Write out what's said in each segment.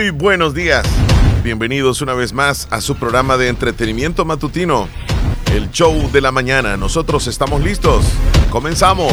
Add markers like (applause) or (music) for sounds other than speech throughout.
Muy buenos días. Bienvenidos una vez más a su programa de entretenimiento matutino, el show de la mañana. Nosotros estamos listos. Comenzamos.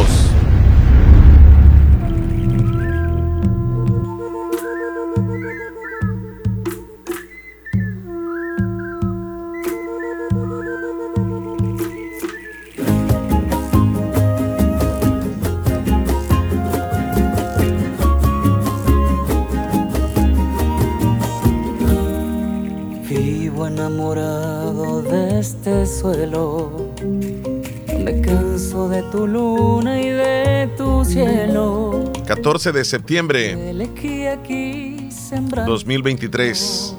14 de septiembre 2023.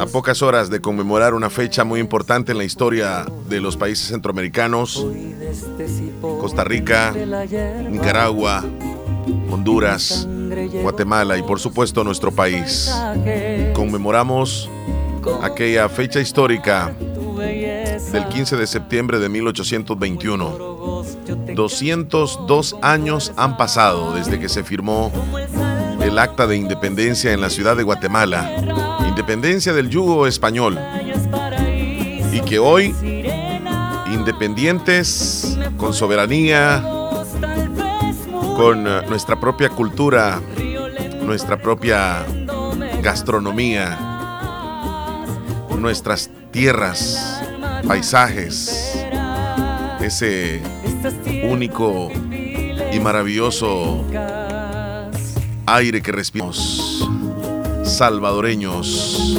A pocas horas de conmemorar una fecha muy importante en la historia de los países centroamericanos, Costa Rica, Nicaragua, Honduras, Guatemala y por supuesto nuestro país. Conmemoramos aquella fecha histórica del 15 de septiembre de 1821. 202 años han pasado desde que se firmó el acta de independencia en la ciudad de Guatemala, independencia del yugo español, y que hoy, independientes, con soberanía, con eh, nuestra propia cultura, nuestra propia gastronomía, nuestras tierras, paisajes, ese único y maravilloso aire que respiramos, salvadoreños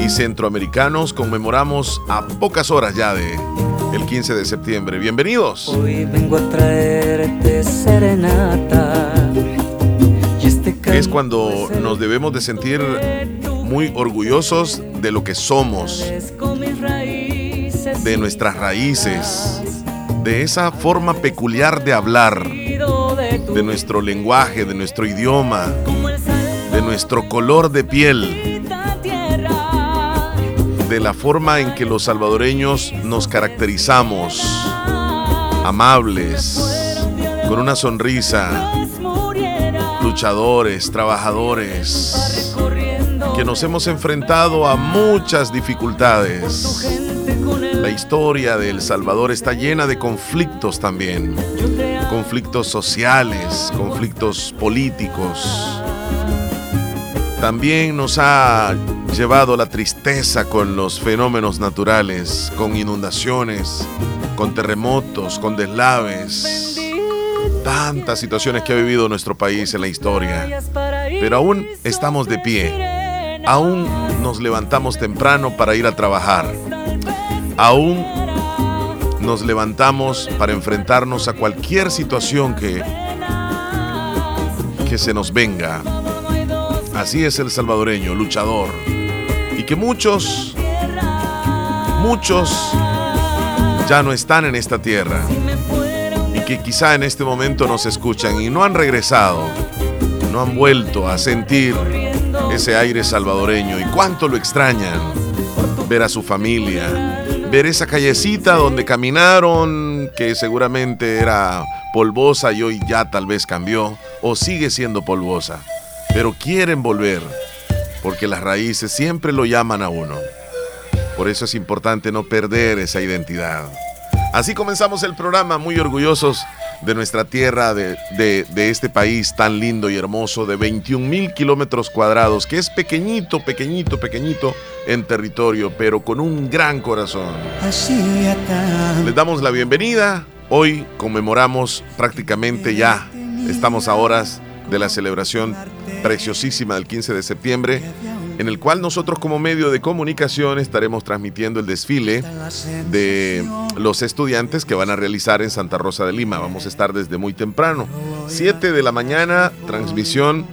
y centroamericanos, conmemoramos a pocas horas ya de el 15 de septiembre. Bienvenidos. Hoy vengo a traerte serenata. Este es cuando nos debemos de sentir muy orgullosos de lo que somos, de nuestras raíces, de esa forma peculiar de hablar, de nuestro lenguaje, de nuestro idioma, de nuestro color de piel, de la forma en que los salvadoreños nos caracterizamos, amables, con una sonrisa, luchadores, trabajadores, que nos hemos enfrentado a muchas dificultades. La historia de El Salvador está llena de conflictos también, conflictos sociales, conflictos políticos. También nos ha llevado la tristeza con los fenómenos naturales, con inundaciones, con terremotos, con deslaves. Tantas situaciones que ha vivido nuestro país en la historia. Pero aún estamos de pie Aún nos levantamos temprano para ir a trabajar. Aún nos levantamos para enfrentarnos a cualquier situación que, que se nos venga. Así es el salvadoreño, luchador. Y que muchos, muchos ya no están en esta tierra. Y que quizá en este momento nos escuchan y no han regresado, no han vuelto a sentir ese aire salvadoreño y cuánto lo extrañan. Ver a su familia, ver esa callecita donde caminaron, que seguramente era polvosa y hoy ya tal vez cambió, o sigue siendo polvosa. Pero quieren volver, porque las raíces siempre lo llaman a uno. Por eso es importante no perder esa identidad. Así comenzamos el programa, muy orgullosos de nuestra tierra, de, este país tan lindo y hermoso, de 21 mil kilómetros cuadrados, que es pequeñito, pequeñito, pequeñito en territorio, pero con un gran corazón. Les damos la bienvenida. Hoy conmemoramos prácticamente ya, estamos a horas de la celebración preciosísima del 15 de septiembre, en el cual nosotros como medio de comunicación estaremos transmitiendo el desfile de los estudiantes que van a realizar en Santa Rosa de Lima. Vamos a estar desde muy temprano, 7 de la mañana, transmisión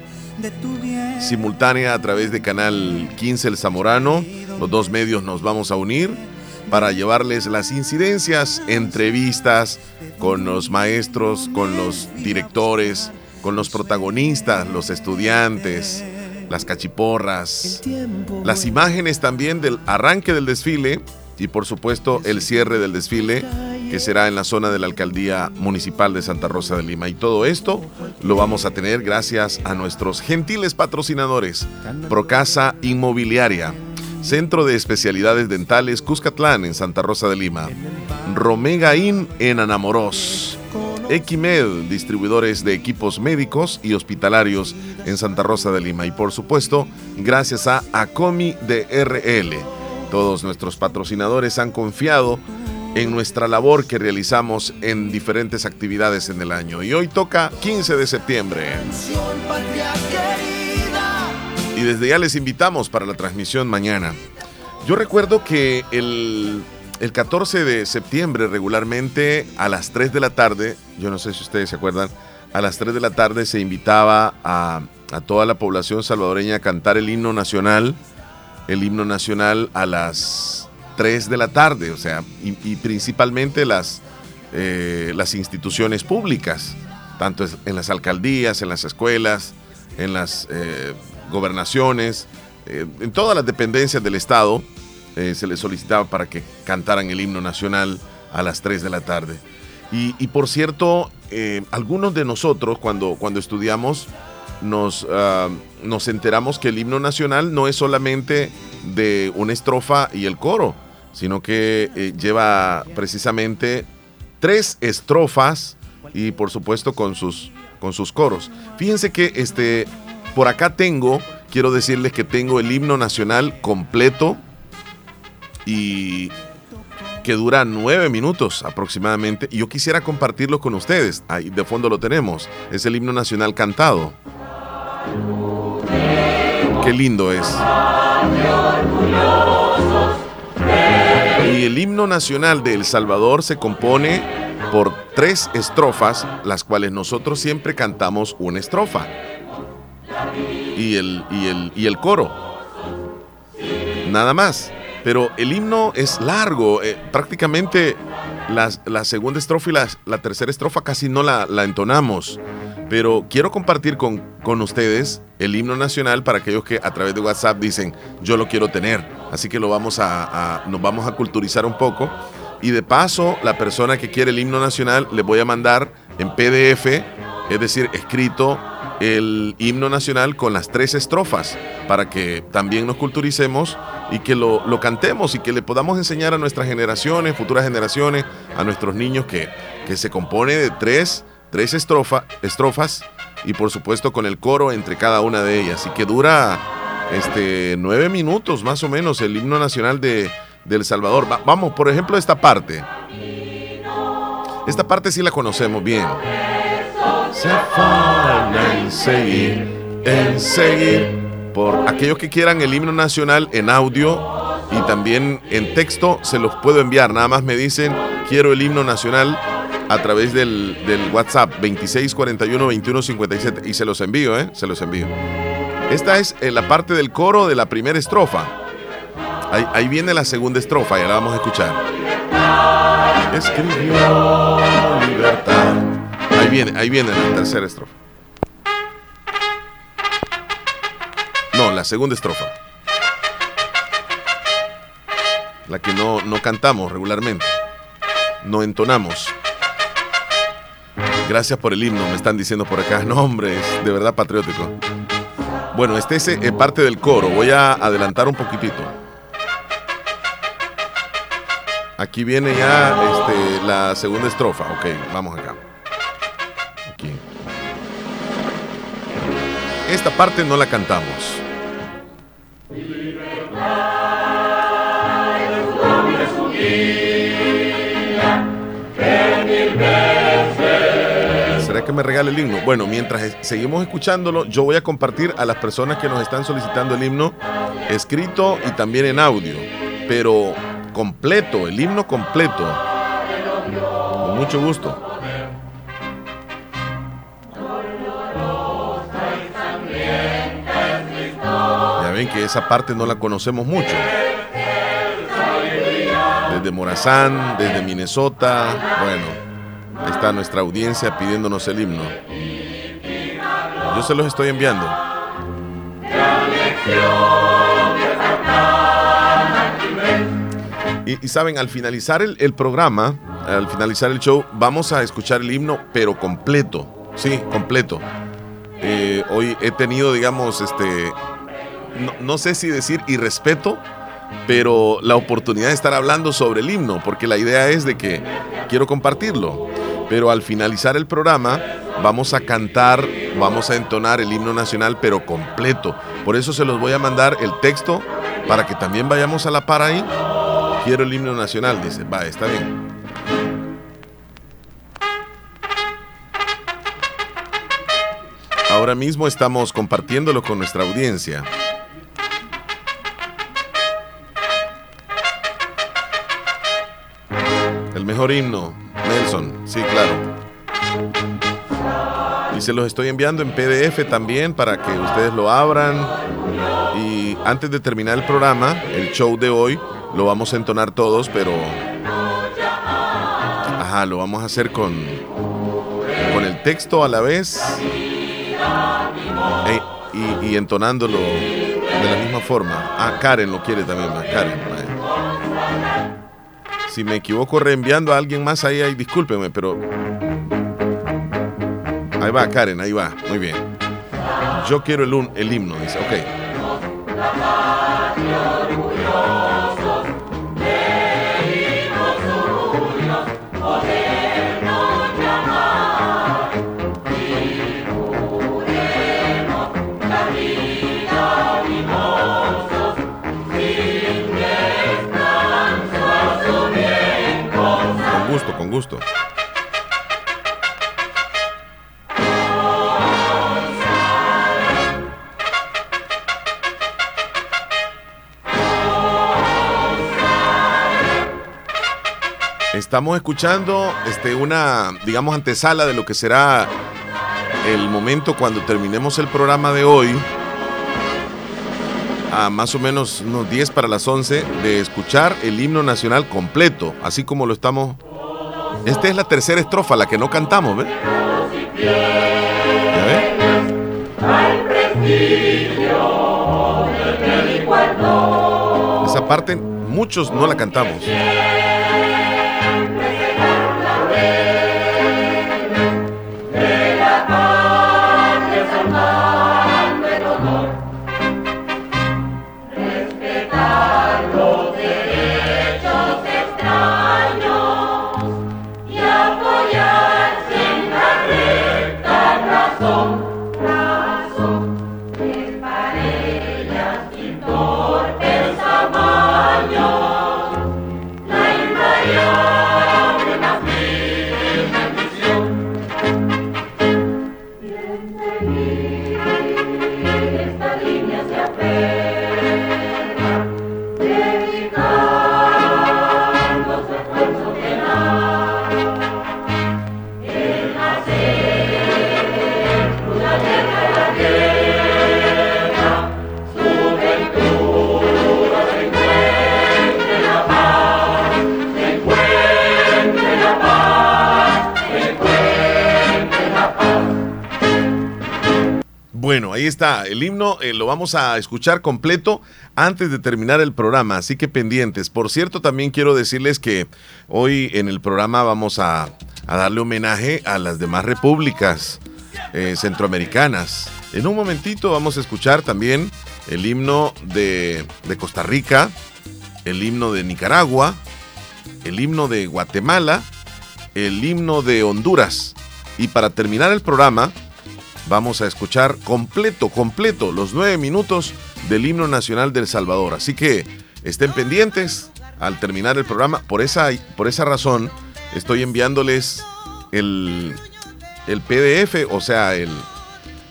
simultánea a través de Canal 15 El Zamorano. Los dos medios nos vamos a unir para llevarles las incidencias, entrevistas con los maestros, con los directores, con los protagonistas, los estudiantes, las cachiporras, las imágenes también del arranque del desfile y por supuesto el cierre del desfile que será en la zona de la alcaldía municipal de Santa Rosa de Lima. Y todo esto lo vamos a tener gracias a nuestros gentiles patrocinadores, Procasa Inmobiliaria, Centro de Especialidades Dentales Cuscatlán en Santa Rosa de Lima, Romegaín en Anamoros, Equimed, distribuidores de equipos médicos y hospitalarios en Santa Rosa de Lima. Y por supuesto, gracias a Acomi DRL. Todos nuestros patrocinadores han confiado en nuestra labor que realizamos en diferentes actividades en el año. Y hoy toca 15 de septiembre. Y desde ya les invitamos para la transmisión mañana. Yo recuerdo que el, 14 de septiembre regularmente a las 3 de la tarde, yo no sé si ustedes se acuerdan, a las 3 de la tarde se invitaba a, a toda la población salvadoreña a cantar el himno nacional, el himno nacional a las 3 de la tarde, o sea, y, principalmente las, eh, las instituciones públicas, tanto en las alcaldías, en las escuelas, en las eh, gobernaciones, eh, en todas las dependencias del Estado, se les solicitaba para que cantaran el himno nacional a las 3 de la tarde. Y, por cierto, algunos de nosotros cuando, cuando estudiamos nos, ah, nos enteramos que el himno nacional no es solamente de una estrofa y el coro, sino que eh, lleva precisamente tres estrofas y por supuesto con sus, con sus coros. Fíjense que este, por acá tengo, quiero decirles que tengo el himno nacional completo y que dura nueve minutos aproximadamente. Y yo quisiera compartirlo con ustedes. Ahí de fondo lo tenemos. Es el himno nacional cantado. Qué lindo es. Y el himno nacional de El Salvador se compone por tres estrofas, las cuales nosotros siempre cantamos una estrofa. Y el, y el, y el coro. Nada más. Pero el himno es largo. Eh, prácticamente la, segunda estrofa y la, tercera estrofa casi no la, la entonamos. Pero quiero compartir con, con, ustedes el himno nacional para aquellos que a través de WhatsApp dicen, yo lo quiero tener. Así que lo vamos a, nos vamos a culturizar un poco. Y de paso, la persona que quiere el himno nacional, le voy a mandar en PDF, es decir, escrito el himno nacional con las tres estrofas, para que también nos culturicemos y que lo, lo cantemos y que le podamos enseñar a nuestras generaciones, futuras generaciones, a nuestros niños que, que se compone de tres tres estrofa, estrofas y por supuesto con el coro entre cada una de ellas. Y que dura este, nueve minutos más o menos el himno nacional de, El Salvador. vamos, por ejemplo, esta parte. Esta parte sí la conocemos bien. Se en seguir, en seguir. Por aquellos que quieran el himno nacional en audio y también en texto, se los puedo enviar. Nada más me dicen, quiero el himno nacional a través del, WhatsApp 2641 2157 y se los envío, ¿eh? Se los envío. Esta es eh, la parte del coro de la primera estrofa. Ahí, viene la segunda estrofa, ya la vamos a escuchar. Escribió libertad. Viene, ahí viene la tercera estrofa. No, la segunda estrofa. La que no, no cantamos regularmente. No entonamos. Gracias por el himno, me están diciendo por acá. No, hombre, es de verdad patriótico. Bueno, este es eh, parte del coro. Voy a adelantar un poquitito. Aquí viene ya este, la segunda estrofa. Ok, vamos acá. Esta parte no la cantamos. que me regale el himno? Bueno, mientras seguimos escuchándolo, yo voy a compartir a las personas que nos están solicitando el himno escrito y también en audio, pero completo, el himno completo. Con mucho gusto. Que esa parte no la conocemos mucho. Desde Morazán, desde Minnesota, bueno, está nuestra audiencia pidiéndonos el himno. Yo se los estoy enviando. Y, saben, al finalizar el, programa, al finalizar el show, vamos a escuchar el himno, pero completo. Sí, completo. Eh, hoy he tenido, digamos, este, no, sé si decir irrespeto, pero la oportunidad de estar hablando sobre el himno, porque la idea es de que quiero compartirlo. Pero al finalizar el programa, vamos a cantar, vamos a entonar el himno nacional, pero completo. Por eso se los voy a mandar el texto para que también vayamos a la par ahí. Quiero el himno nacional, dice. Va, está bien. Ahora mismo estamos compartiéndolo con nuestra audiencia. Mejor himno, Nelson, sí, claro. Y se los estoy enviando en PDF también para que ustedes lo abran. Y antes de terminar el programa, el show de hoy, lo vamos a entonar todos, pero... Ajá, lo vamos a hacer con, con el texto a la vez e, y, entonándolo de la misma forma. Ah, Karen lo quiere también, Karen. Si me equivoco reenviando a alguien más ahí, ahí discúlpeme, pero... Ahí va, Karen, ahí va. Muy bien. Yo quiero el, el himno, dice. Ok. Gusto. Estamos escuchando este, una, digamos, antesala de lo que será el momento cuando terminemos el programa de hoy, a más o menos unos 10 para las 11, de escuchar el himno nacional completo, así como lo estamos esta es la tercera estrofa, la que no cantamos, ¿ves? Esa parte muchos no la cantamos. Bueno, ahí está. El himno eh, lo vamos a escuchar completo antes de terminar el programa, así que pendientes. Por cierto, también quiero decirles que hoy en el programa vamos a, darle homenaje a las demás repúblicas eh, centroamericanas. En un momentito vamos a escuchar también el himno de, de Costa Rica, el himno de Nicaragua, el himno de Guatemala, el himno de Honduras. Y para terminar el programa, vamos a escuchar completo, completo los nueve minutos del himno nacional del Salvador. Así que estén pendientes al terminar el programa. Por esa, por esa razón estoy enviándoles el, el PDF, o sea, el,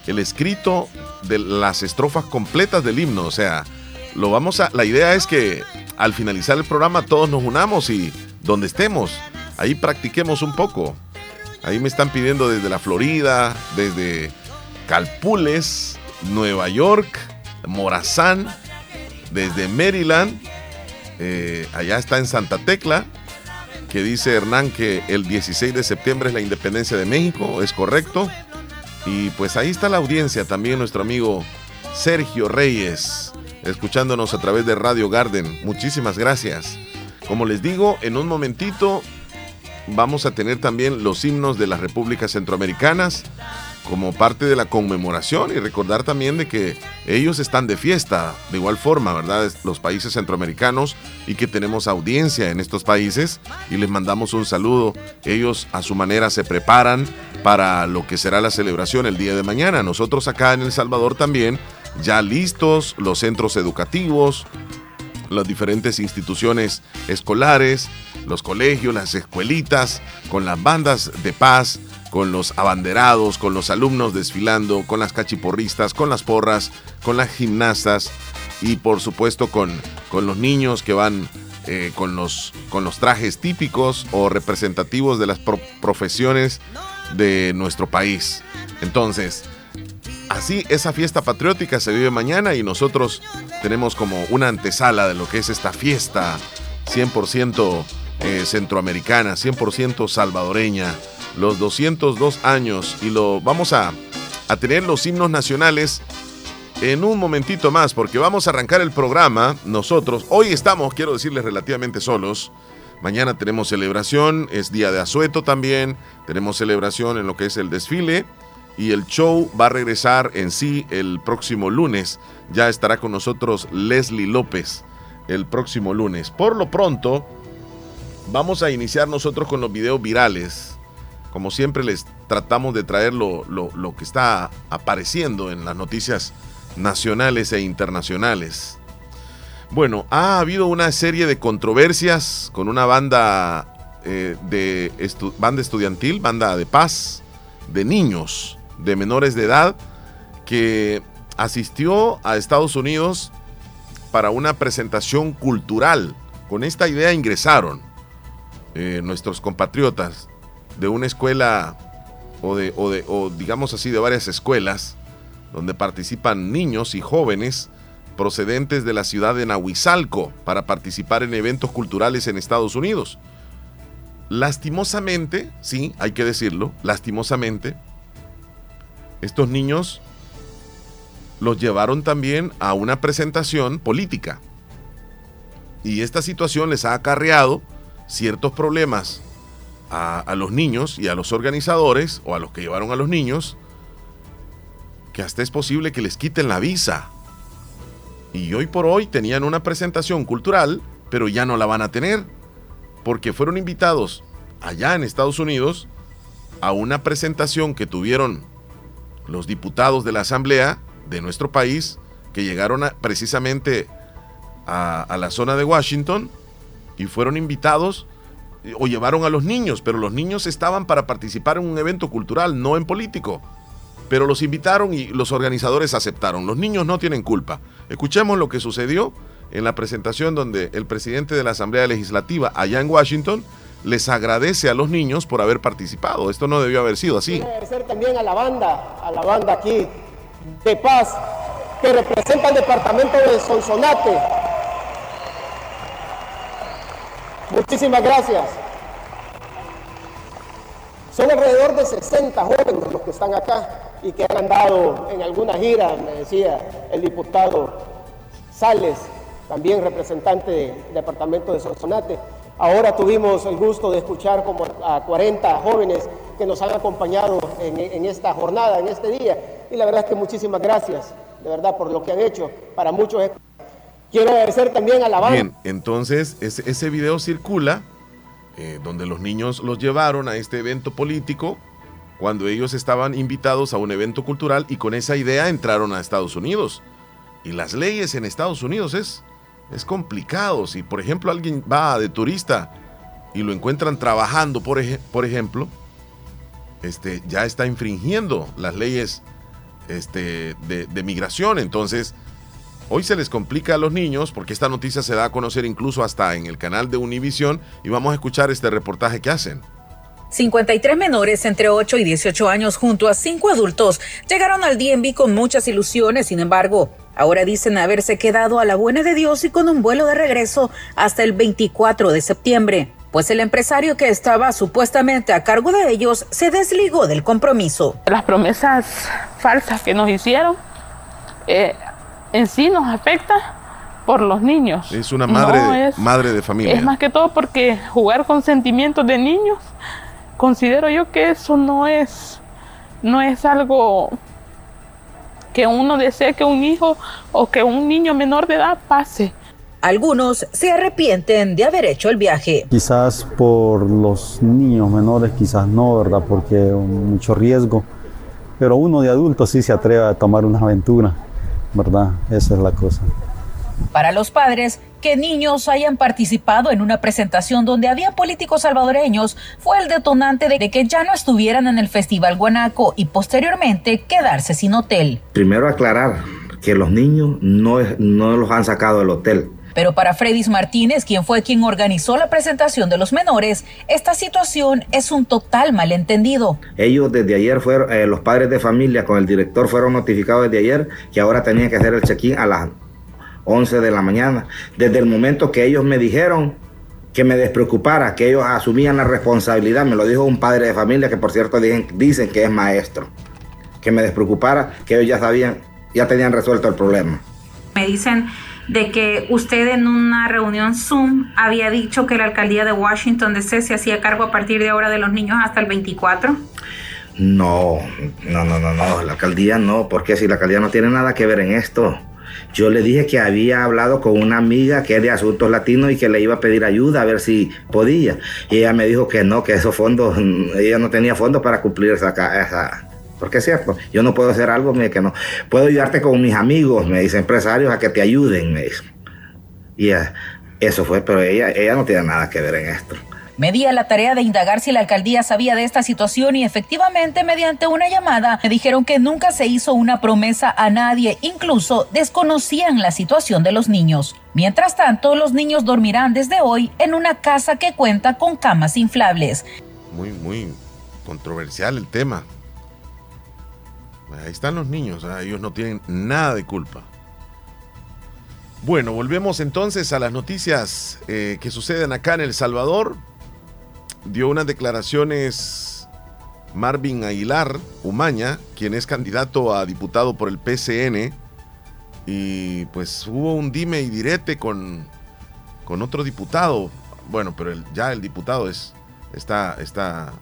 el escrito de las estrofas completas del himno. O sea, lo vamos a, la idea es que al finalizar el programa todos nos unamos y donde estemos, ahí practiquemos un poco. Ahí me están pidiendo desde la Florida, desde Calpules, Nueva York, Morazán, desde Maryland, eh, allá está en Santa Tecla, que dice Hernán que el 16 de septiembre es la independencia de México, es correcto. Y pues ahí está la audiencia, también nuestro amigo Sergio Reyes, escuchándonos a través de Radio Garden. Muchísimas gracias. Como les digo, en un momentito vamos a tener también los himnos de las repúblicas centroamericanas como parte de la conmemoración y recordar también de que ellos están de fiesta de igual forma, ¿verdad? Los países centroamericanos y que tenemos audiencia en estos países y les mandamos un saludo. Ellos a su manera se preparan para lo que será la celebración el día de mañana. Nosotros acá en El Salvador también ya listos los centros educativos, las diferentes instituciones escolares, los colegios, las escuelitas, con las bandas de paz, con los abanderados, con los alumnos desfilando, con las cachiporristas, con las porras, con las gimnastas y por supuesto con, con los niños que van eh, con, los, con los trajes típicos o representativos de las profesiones de nuestro país. Entonces, así esa fiesta patriótica se vive mañana y nosotros tenemos como una antesala de lo que es esta fiesta 100% eh, centroamericana, 100% salvadoreña, los 202 años y lo vamos a, a tener los himnos nacionales en un momentito más porque vamos a arrancar el programa nosotros. Hoy estamos, quiero decirles, relativamente solos. Mañana tenemos celebración, es día de asueto también, tenemos celebración en lo que es el desfile y el show va a regresar en sí el próximo lunes. Ya estará con nosotros Leslie López el próximo lunes. Por lo pronto, vamos a iniciar nosotros con los videos virales como siempre les tratamos de traer lo, que está apareciendo en las noticias nacionales e internacionales. Bueno, ha habido una serie de controversias con una banda eh, de banda estudiantil, banda de paz, de niños, de menores de edad, que asistió a Estados Unidos para una presentación cultural. Con esta idea ingresaron eh, nuestros compatriotas de una escuela o, de, o, de, o digamos así de varias escuelas donde participan niños y jóvenes procedentes de la ciudad de Nahuizalco para participar en eventos culturales en Estados Unidos. Lastimosamente, sí, hay que decirlo, lastimosamente, estos niños los llevaron también a una presentación política. Y esta situación les ha acarreado ciertos problemas a, los niños y a los organizadores o a los que llevaron a los niños que hasta es posible que les quiten la visa. Y hoy por hoy tenían una presentación cultural, pero ya no la van a tener, porque fueron invitados allá en Estados Unidos a una presentación que tuvieron los diputados de la Asamblea de nuestro país, que llegaron precisamente a, a la zona de Washington y fueron invitados o llevaron a los niños, pero los niños estaban para participar en un evento cultural, no en político. Pero los invitaron y los organizadores aceptaron. Los niños no tienen culpa. Escuchemos lo que sucedió en la presentación donde el presidente de la Asamblea Legislativa allá en Washington les agradece a los niños por haber participado. Esto no debió haber sido así. Agradecer también a la banda, a la banda aquí de paz que representa el departamento de Sonsonate, Muchísimas gracias. Son alrededor de 60 jóvenes los que están acá y que han andado en alguna gira, me decía el diputado Sales, también representante del departamento de Sonsonate. Ahora tuvimos el gusto de escuchar como a 40 jóvenes que nos han acompañado en, en, esta jornada, en este día. Y la verdad es que muchísimas gracias, de verdad, por lo que han hecho. Para muchos Quiero agradecer también a la banda. Bien, entonces ese, video circula eh, donde los niños los llevaron a este evento político cuando ellos estaban invitados a un evento cultural y con esa idea entraron a Estados Unidos. Y las leyes en Estados Unidos es, es complicado. Si, por ejemplo, alguien va de turista y lo encuentran trabajando, por, por ejemplo, este, ya está infringiendo las leyes este, de, de migración. Entonces, Hoy se les complica a los niños porque esta noticia se da a conocer incluso hasta en el canal de Univisión y vamos a escuchar este reportaje que hacen. 53 menores entre 8 y 18 años junto a 5 adultos llegaron al DMV con muchas ilusiones, sin embargo, ahora dicen haberse quedado a la buena de Dios y con un vuelo de regreso hasta el 24 de septiembre, pues el empresario que estaba supuestamente a cargo de ellos se desligó del compromiso. Las promesas falsas que nos hicieron eh, en sí nos afecta por los niños. Es una madre, madre de familia. Es más que todo porque jugar con sentimientos de niños considero yo que eso no es, no es algo que uno desee que un hijo o que un niño menor de edad pase. Algunos se arrepienten de haber hecho el viaje. Quizás por los niños menores, quizás no, ¿verdad? Porque mucho riesgo. Pero uno de adulto sí se atreve a tomar una aventura, ¿verdad? Esa es la cosa. Para los padres, que niños hayan participado en una presentación donde había políticos salvadoreños fue el detonante de que ya no estuvieran en el Festival Guanaco y posteriormente quedarse sin hotel. Primero aclarar que los niños no, no los han sacado del hotel. Pero para Fredis Martínez, quien fue quien organizó la presentación de los menores, esta situación es un total malentendido. Ellos desde ayer fueron, eh, los padres de familia con el director fueron notificados desde ayer que ahora tenían que hacer el check-in a las 11 de la mañana. Desde el momento que ellos me dijeron que me despreocupara, que ellos asumían la responsabilidad, me lo dijo un padre de familia que por cierto dicen, dicen que es maestro, que me despreocupara, que ellos ya sabían, ya tenían resuelto el problema. Me dicen de que usted en una reunión Zoom había dicho que la alcaldía de Washington DC se hacía cargo a partir de ahora de los niños hasta el 24. No, no, no, no, no, la alcaldía no, porque si la alcaldía no tiene nada que ver en esto. Yo le dije que había hablado con una amiga que es de asuntos latinos y que le iba a pedir ayuda a ver si podía. Y ella me dijo que no, que esos fondos, ella no tenía fondos para cumplir esa, esa porque es cierto, yo no puedo hacer algo que no. Puedo ayudarte con mis amigos, me dice empresarios, a que te ayuden, me dice. Y eso fue, pero ella, ella no tiene nada que ver en esto. Me di a la tarea de indagar si la alcaldía sabía de esta situación y efectivamente mediante una llamada me dijeron que nunca se hizo una promesa a nadie, incluso desconocían la situación de los niños. Mientras tanto, los niños dormirán desde hoy en una casa que cuenta con camas inflables. Muy, muy controversial el tema. Ahí están los niños, ¿eh? ellos no tienen nada de culpa. Bueno, volvemos entonces a las noticias eh, que suceden acá en El Salvador dio unas declaraciones Marvin Aguilar Umaña, quien es candidato a diputado por el PCN, y pues hubo un dime y direte con, con otro diputado. Bueno, pero ya el diputado es, está, está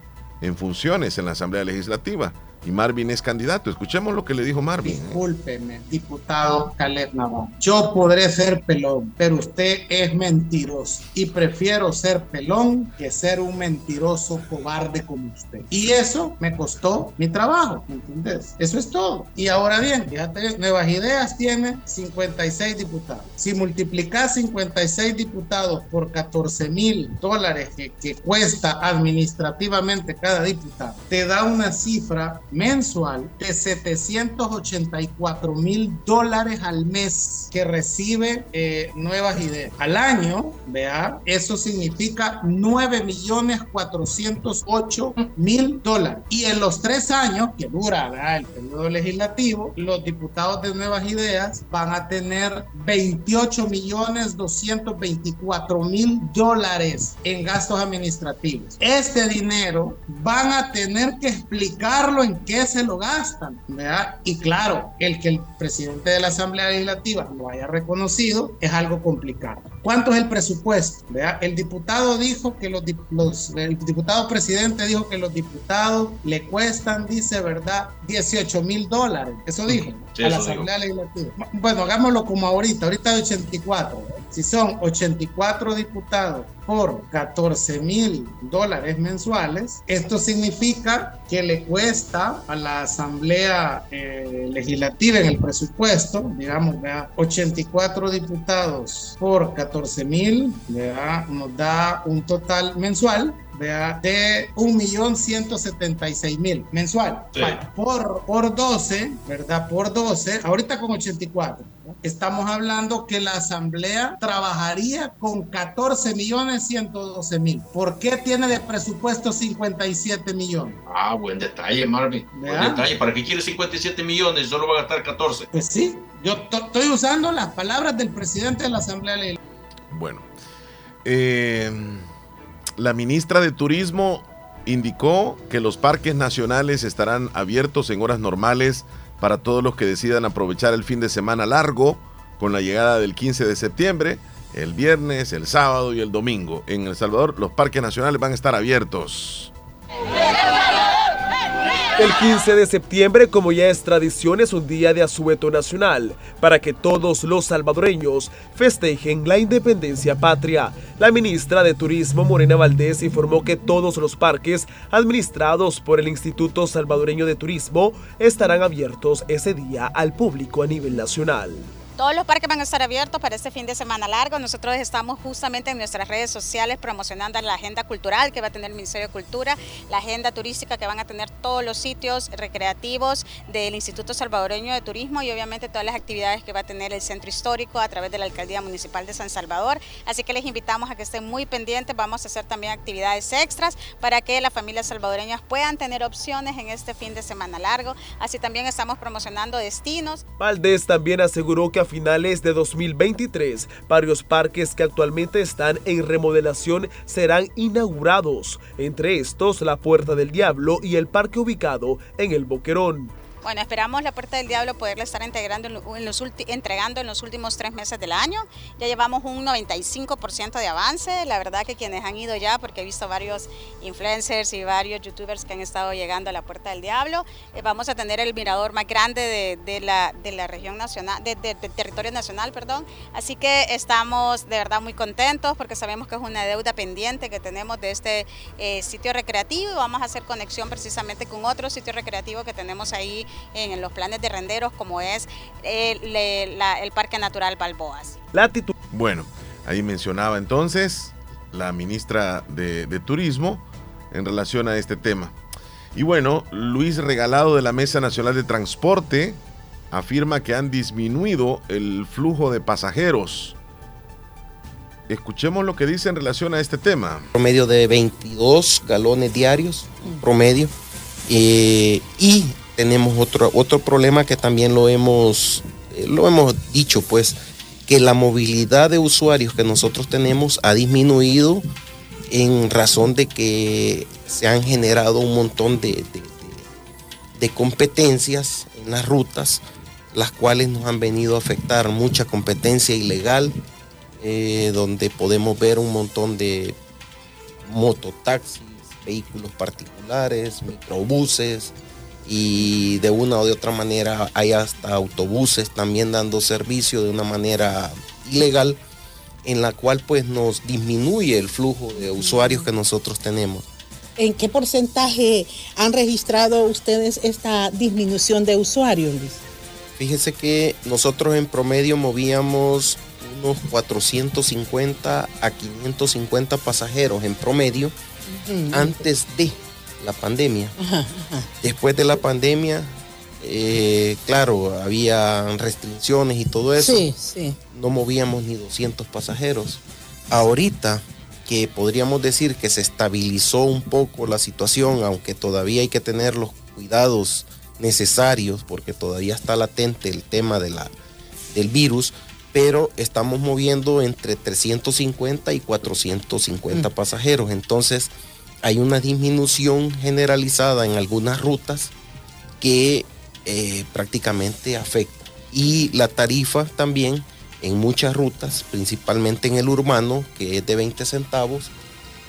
en funciones en la Asamblea Legislativa y Marvin es candidato. Escuchemos lo que le dijo Marvin. ¿eh? Discúlpeme, diputado Caleb Navón. Yo podré ser pelón, pero usted es mentiroso y prefiero ser pelón que ser un mentiroso cobarde como usted. Y eso me costó mi trabajo, ¿me entiendes? Eso es todo. Y ahora bien, fíjate, Nuevas Ideas tiene 56 diputados. Si multiplicas 56 diputados por 14 mil dólares que, que cuesta administrativamente cada diputado, te da una cifra mensual de 784 mil dólares al mes que recibe eh, nuevas ideas. Al año, vea, eso significa 9 millones 408 mil dólares. Y en los tres años que dura el periodo legislativo, los diputados de nuevas ideas van a tener 28 millones 224 mil dólares en gastos administrativos. Este dinero van a tener que explicarlo en qué se lo gastan, ¿verdad? Y claro, el que el presidente de la Asamblea Legislativa lo haya reconocido es algo complicado. ¿Cuánto es el presupuesto? ¿verdad? El diputado dijo que los, los, el diputado presidente dijo que los diputados le cuestan, dice verdad, 18 mil dólares. Eso dijo a la Asamblea Legislativa. Bueno, hagámoslo como ahorita, ahorita hay 84. Si son 84 diputados por 14 mil dólares mensuales, esto significa que le cuesta a la Asamblea eh, Legislativa en el presupuesto, digamos, 84 diputados por 14 mil, nos da un total mensual vea, de 1.176.000 mensual. Sí. Por, por 12, ¿verdad? Por 12, ahorita con 84. ¿no? Estamos hablando que la asamblea trabajaría con 14 millones 112 mil. ¿Por qué tiene de presupuesto 57 millones? Ah, buen detalle, Marvin. Buen ¿Verdad? detalle. ¿Para qué quiere 57 millones solo va a gastar 14? Pues sí, yo to- estoy usando las palabras del presidente de la asamblea legislativa. Bueno, eh, la ministra de Turismo indicó que los parques nacionales estarán abiertos en horas normales para todos los que decidan aprovechar el fin de semana largo con la llegada del 15 de septiembre, el viernes, el sábado y el domingo. En El Salvador los parques nacionales van a estar abiertos. El 15 de septiembre, como ya es tradición, es un día de asueto nacional para que todos los salvadoreños festejen la independencia patria. La ministra de Turismo, Morena Valdés, informó que todos los parques administrados por el Instituto Salvadoreño de Turismo estarán abiertos ese día al público a nivel nacional. Todos los parques van a estar abiertos para este fin de semana largo. Nosotros estamos justamente en nuestras redes sociales promocionando la agenda cultural que va a tener el Ministerio de Cultura, la agenda turística que van a tener todos los sitios recreativos del Instituto Salvadoreño de Turismo y obviamente todas las actividades que va a tener el Centro Histórico a través de la Alcaldía Municipal de San Salvador. Así que les invitamos a que estén muy pendientes. Vamos a hacer también actividades extras para que las familias salvadoreñas puedan tener opciones en este fin de semana largo. Así también estamos promocionando destinos. Valdés también aseguró que a finales de 2023 varios parques que actualmente están en remodelación serán inaugurados, entre estos la Puerta del Diablo y el parque ubicado en el Boquerón. Bueno, esperamos la Puerta del Diablo poderla estar integrando en lo- en los entregando en los últimos tres meses del año. Ya llevamos un 95% de avance. La verdad que quienes han ido ya, porque he visto varios influencers y varios youtubers que han estado llegando a la Puerta del Diablo, eh, vamos a tener el mirador más grande de, de la, de la región nacional, de- de- territorio nacional, perdón. Así que estamos de verdad muy contentos porque sabemos que es una deuda pendiente que tenemos de este eh, sitio recreativo y vamos a hacer conexión precisamente con otro sitio recreativo que tenemos ahí en los planes de renderos como es el, la- el Parque Natural Balboas. La titu- Bueno, ahí mencionaba entonces la ministra de, de Turismo en relación a este tema. Y bueno, Luis Regalado de la Mesa Nacional de Transporte afirma que han disminuido el flujo de pasajeros. Escuchemos lo que dice en relación a este tema. promedio de 22 galones diarios, promedio. Eh, y tenemos otro, otro problema que también lo hemos, eh, lo hemos dicho, pues, que la movilidad de usuarios que nosotros tenemos ha disminuido en razón de que se han generado un montón de, de- competencias en las rutas, las cuales nos han venido a afectar mucha competencia ilegal, eh, donde podemos ver un montón de mototaxis, vehículos particulares, microbuses y de una o de otra manera hay hasta autobuses también dando servicio de una manera ilegal en la cual pues nos disminuye el flujo de usuarios que nosotros tenemos. ¿En qué porcentaje han registrado ustedes esta disminución de usuarios, Luis? Fíjese que nosotros en promedio movíamos unos 450 a 550 pasajeros en promedio antes de la pandemia. Ajá, ajá. Después de la pandemia, eh, claro, había restricciones y todo eso. Sí, sí. No movíamos ni 200 pasajeros. Ahorita que podríamos decir que se estabilizó un poco la situación, aunque todavía hay que tener los cuidados necesarios porque todavía está latente el tema de la, del virus, pero estamos moviendo entre 350 y 450 pasajeros. Entonces hay una disminución generalizada en algunas rutas que eh, prácticamente afecta. Y la tarifa también en muchas rutas, principalmente en el urbano, que es de 20 centavos,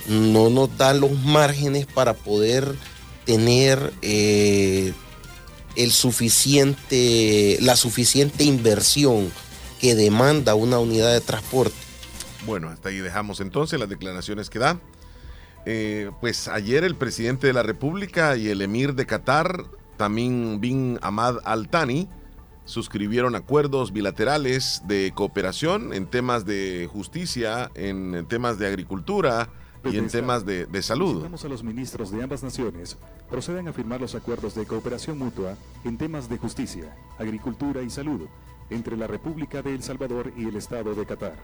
no nos da los márgenes para poder tener eh, el suficiente, la suficiente inversión que demanda una unidad de transporte. Bueno, hasta ahí dejamos entonces las declaraciones que da. Eh, pues ayer el presidente de la República y el emir de Qatar, Tamim bin Ahmad Al Thani, suscribieron acuerdos bilaterales de cooperación en temas de justicia, en temas de agricultura, y en temas de, de salud. A los ministros de ambas naciones procedan a firmar los acuerdos de cooperación mutua en temas de justicia, agricultura y salud entre la República de El Salvador y el Estado de Qatar.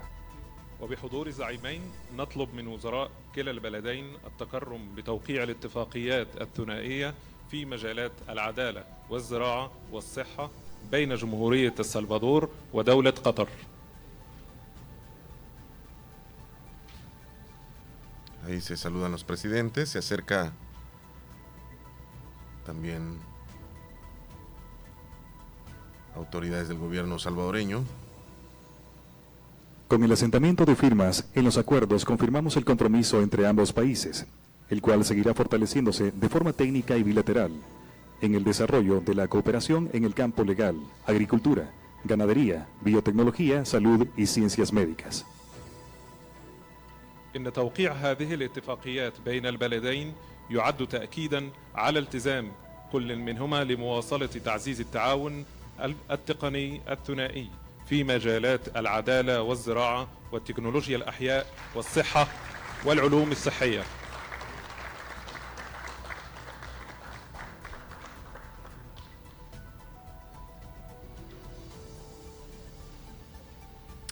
وبحضور الزعيمين نطلب من وزراء كلا البلدين التكرم بتوقيع الاتفاقيات الثنائية في مجالات العدالة والزراعة والصحة بين جمهورية السلفادور ودولة قطر Ahí se saludan los presidentes, se acerca también autoridades del gobierno salvadoreño. Con el asentamiento de firmas en los acuerdos confirmamos el compromiso entre ambos países, el cual seguirá fortaleciéndose de forma técnica y bilateral en el desarrollo de la cooperación en el campo legal, agricultura, ganadería, biotecnología, salud y ciencias médicas. إن توقيع هذه الاتفاقيات بين البلدين يعد تأكيدا على التزام كل منهما لمواصلة تعزيز التعاون التقني الثنائي في مجالات العدالة والزراعة والتكنولوجيا الأحياء والصحة والعلوم الصحية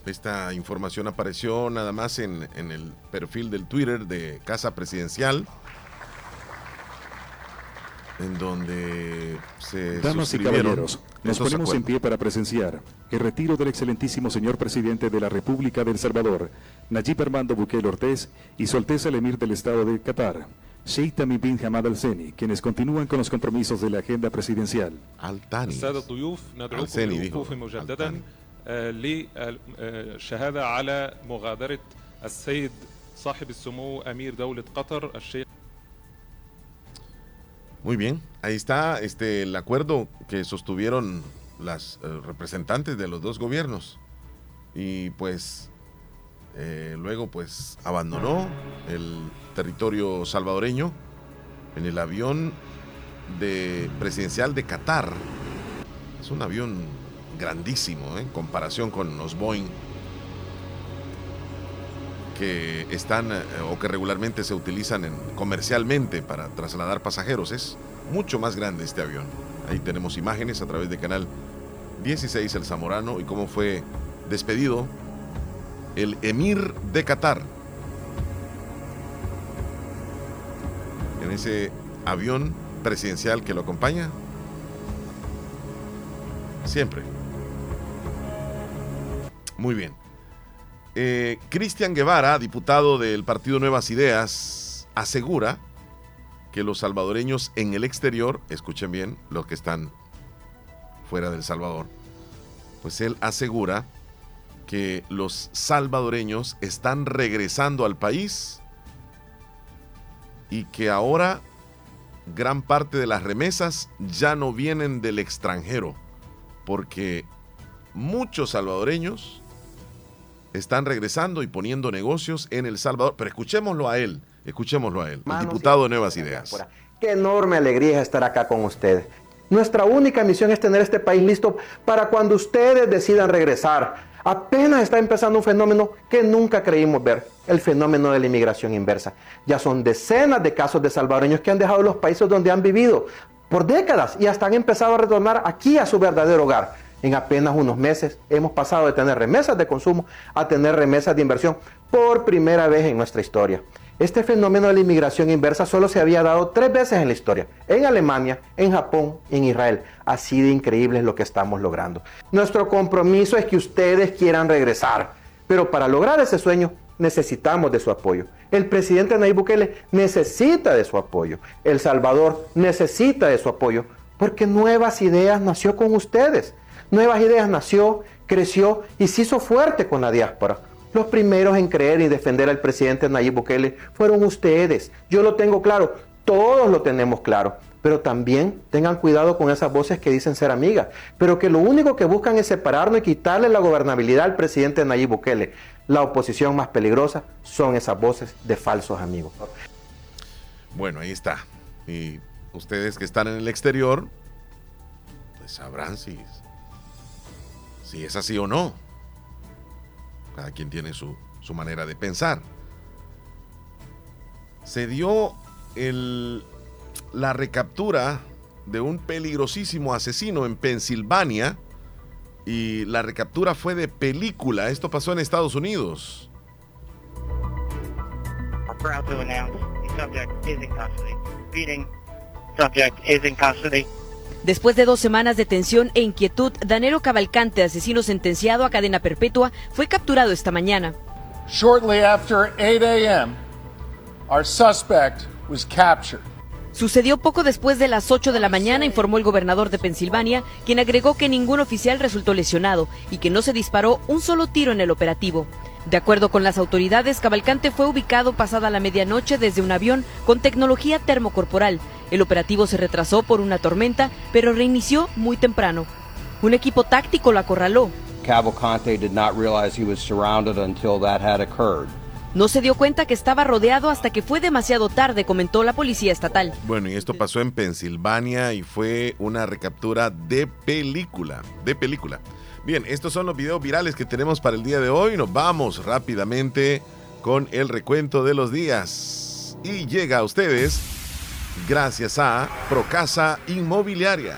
Esta información apareció nada más en, en el perfil del Twitter de Casa Presidencial, en donde se Damas y suscribieron caballeros, nos estos ponemos en acuerdos. pie para presenciar el retiro del excelentísimo señor presidente de la República de El Salvador, Nayib Armando Bukele Ortiz, y su Alteza el Emir del Estado de Qatar, Sheikh Tamim bin Hamad Al Thani, quienes continúan con los compromisos de la agenda presidencial. السادة الضيوف ندعوكم الثاني للوقوف مجددا آه، للشهادة على مغادرة السيد صاحب السمو أمير دولة قطر الشيخ muy bien, ahí está este el acuerdo que sostuvieron las eh, representantes de los dos gobiernos y pues eh, luego pues abandonó el territorio salvadoreño en el avión de presidencial de Qatar. Es un avión grandísimo ¿eh? en comparación con los Boeing que están eh, o que regularmente se utilizan en- comercialmente para trasladar pasajeros. Es mucho más grande este avión. Ahí tenemos imágenes a través de canal 16 El Zamorano y cómo fue despedido el emir de Qatar. En ese avión presidencial que lo acompaña. Siempre. Muy bien. Eh, Cristian Guevara, diputado del Partido Nuevas Ideas, asegura que los salvadoreños en el exterior, escuchen bien, los que están fuera del Salvador, pues él asegura que los salvadoreños están regresando al país y que ahora gran parte de las remesas ya no vienen del extranjero, porque muchos salvadoreños están regresando y poniendo negocios en El Salvador. Pero escuchémoslo a él, escuchémoslo a él, el diputado de Nuevas Ideas. Qué enorme alegría es estar acá con ustedes. Nuestra única misión es tener este país listo para cuando ustedes decidan regresar. Apenas está empezando un fenómeno que nunca creímos ver, el fenómeno de la inmigración inversa. Ya son decenas de casos de salvadoreños que han dejado los países donde han vivido por décadas y hasta han empezado a retornar aquí a su verdadero hogar. En apenas unos meses hemos pasado de tener remesas de consumo a tener remesas de inversión por primera vez en nuestra historia. Este fenómeno de la inmigración inversa solo se había dado tres veces en la historia, en Alemania, en Japón en Israel. Así de increíble lo que estamos logrando. Nuestro compromiso es que ustedes quieran regresar, pero para lograr ese sueño necesitamos de su apoyo. El presidente Nayib Bukele necesita de su apoyo. El Salvador necesita de su apoyo, porque Nuevas Ideas nació con ustedes. Nuevas Ideas nació, creció y se hizo fuerte con la diáspora. Los primeros en creer y defender al presidente Nayib Bukele fueron ustedes. Yo lo tengo claro, todos lo tenemos claro. Pero también tengan cuidado con esas voces que dicen ser amigas, pero que lo único que buscan es separarnos y quitarle la gobernabilidad al presidente Nayib Bukele. La oposición más peligrosa son esas voces de falsos amigos. Bueno, ahí está. Y ustedes que están en el exterior, pues sabrán si, si es así o no. Cada quien tiene su, su manera de pensar. se dio el, la recaptura de un peligrosísimo asesino en Pensilvania y la recaptura fue de película. Esto pasó en Estados Unidos. custody. Custody. Después de dos semanas de tensión e inquietud, Danero Cavalcante, asesino sentenciado a cadena perpetua, fue capturado esta mañana. Shortly after 8 a.m., our suspect was captured. Sucedió poco después de las 8 de la mañana, informó el gobernador de Pensilvania, quien agregó que ningún oficial resultó lesionado y que no se disparó un solo tiro en el operativo. De acuerdo con las autoridades, Cavalcante fue ubicado pasada la medianoche desde un avión con tecnología termocorporal. El operativo se retrasó por una tormenta, pero reinició muy temprano. Un equipo táctico lo acorraló. Cavalcante did not realize he was surrounded until that had occurred. No se dio cuenta que estaba rodeado hasta que fue demasiado tarde, comentó la policía estatal. Bueno, y esto pasó en Pensilvania y fue una recaptura de película, de película. Bien, estos son los videos virales que tenemos para el día de hoy. Nos vamos rápidamente con el recuento de los días. Y llega a ustedes gracias a Procasa Inmobiliaria.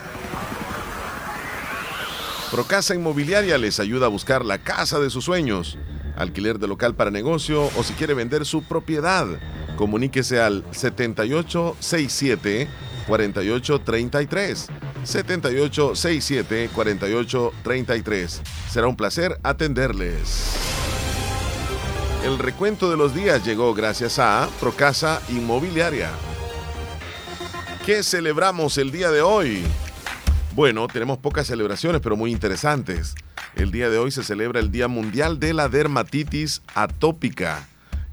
Procasa Inmobiliaria les ayuda a buscar la casa de sus sueños, alquiler de local para negocio o si quiere vender su propiedad. Comuníquese al 7867 4833. 7867 4833. Será un placer atenderles. El recuento de los días llegó gracias a Procasa Inmobiliaria. ¿Qué celebramos el día de hoy? Bueno, tenemos pocas celebraciones, pero muy interesantes. El día de hoy se celebra el Día Mundial de la Dermatitis Atópica.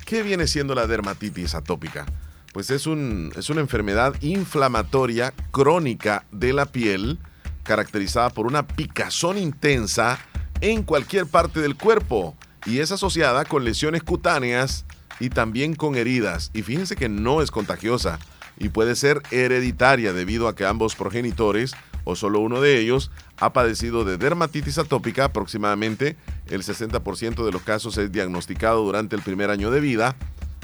¿Qué viene siendo la dermatitis atópica? Pues es, un, es una enfermedad inflamatoria crónica de la piel caracterizada por una picazón intensa en cualquier parte del cuerpo y es asociada con lesiones cutáneas y también con heridas. Y fíjense que no es contagiosa y puede ser hereditaria debido a que ambos progenitores o solo uno de ellos ha padecido de dermatitis atópica. Aproximadamente el 60% de los casos es diagnosticado durante el primer año de vida,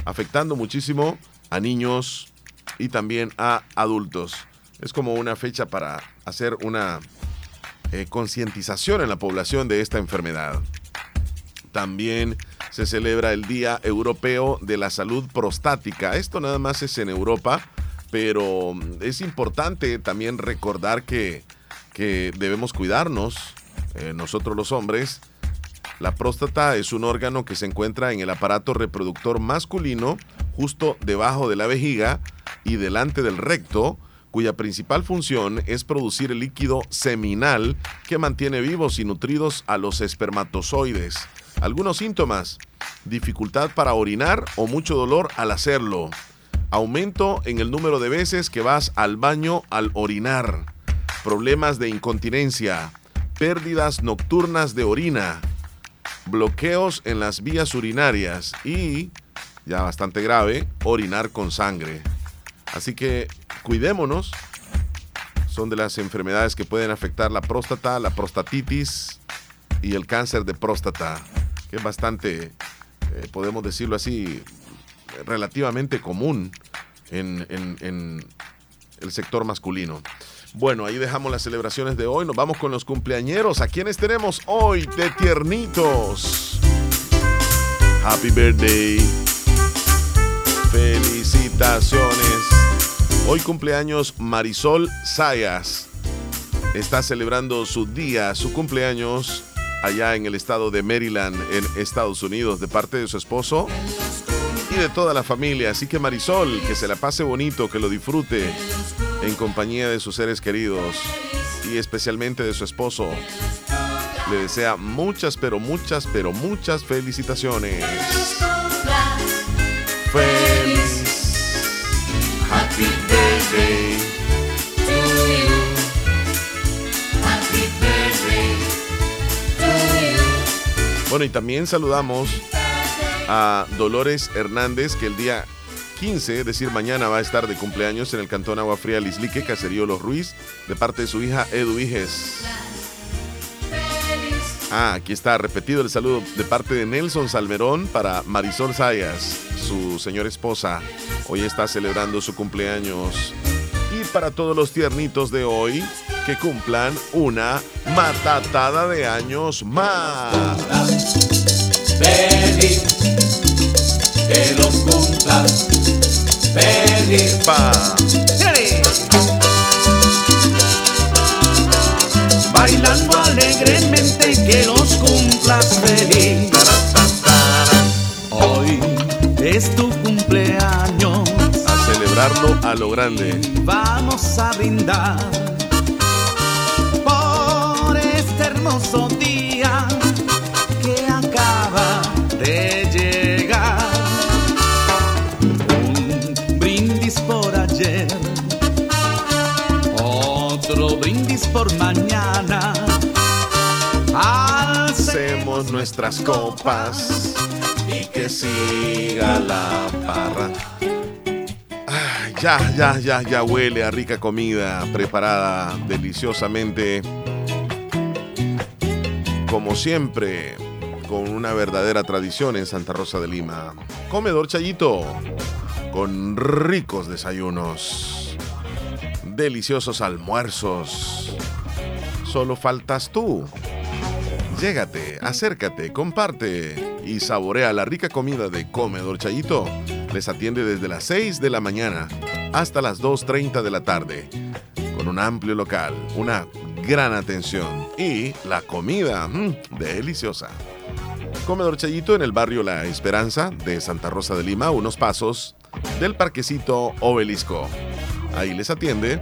afectando muchísimo a niños y también a adultos. Es como una fecha para hacer una eh, concientización en la población de esta enfermedad. También se celebra el Día Europeo de la Salud Prostática. Esto nada más es en Europa, pero es importante también recordar que, que debemos cuidarnos, eh, nosotros los hombres. La próstata es un órgano que se encuentra en el aparato reproductor masculino, justo debajo de la vejiga y delante del recto, cuya principal función es producir el líquido seminal que mantiene vivos y nutridos a los espermatozoides. Algunos síntomas, dificultad para orinar o mucho dolor al hacerlo, aumento en el número de veces que vas al baño al orinar, problemas de incontinencia, pérdidas nocturnas de orina, bloqueos en las vías urinarias y, ya bastante grave, orinar con sangre. Así que cuidémonos. Son de las enfermedades que pueden afectar la próstata, la prostatitis y el cáncer de próstata, que es bastante, eh, podemos decirlo así, relativamente común en, el sector masculino. Bueno, ahí dejamos las celebraciones de hoy. Nos vamos con los cumpleañeros. ¿A quienes tenemos hoy de tiernitos? Happy birthday. Felicitaciones. Hoy cumpleaños Marisol Sayas. Está celebrando su día, su cumpleaños allá en el estado de Maryland, en Estados Unidos, de parte de su esposo y de toda la familia. Así que Marisol, que se la pase bonito, que lo disfrute en compañía de sus seres queridos y especialmente de su esposo. Le desea muchas, pero muchas, pero muchas felicitaciones. Feliz Happy birthday. Happy birthday. Bueno, y también saludamos a Dolores Hernández, que el día 15, es decir, mañana va a estar de cumpleaños en el Cantón Agua Fría Lislique, Caserío Los Ruiz, de parte de su hija Edu Iges. Ah, aquí está repetido el saludo de parte de Nelson Salmerón para Marisol Sayas, su señora esposa. Hoy está celebrando su cumpleaños. Y para todos los tiernitos de hoy, que cumplan una matatada de años más. Feliz, que los cumplas. Feliz. Pa. Bailando alegremente, que los cumplas feliz. Hoy es tu cumpleaños. A celebrarlo a lo grande. Vamos a brindar por este hermoso día Nuestras copas y que siga la parra. Ay, ya, ya, ya, ya huele a rica comida preparada deliciosamente. Como siempre, con una verdadera tradición en Santa Rosa de Lima. Comedor Chayito, con ricos desayunos, deliciosos almuerzos. Solo faltas tú. Llégate, acércate, comparte y saborea la rica comida de Comedor Chayito. Les atiende desde las 6 de la mañana hasta las 2.30 de la tarde. Con un amplio local, una gran atención y la comida mm, deliciosa. Comedor Chayito en el barrio La Esperanza de Santa Rosa de Lima, unos pasos del parquecito Obelisco. Ahí les atiende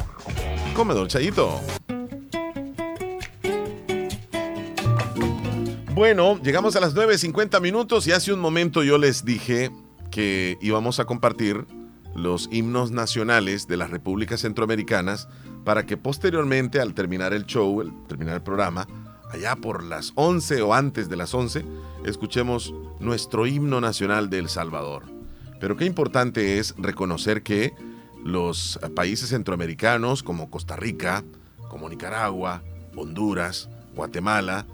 Comedor Chayito. Bueno, llegamos a las 9.50 minutos y hace un momento yo les dije que íbamos a compartir los himnos nacionales de las repúblicas centroamericanas para que posteriormente al terminar el show, al terminar el programa, allá por las 11 o antes de las 11, escuchemos nuestro himno nacional de El Salvador. Pero qué importante es reconocer que los países centroamericanos como Costa Rica, como Nicaragua, Honduras, Guatemala,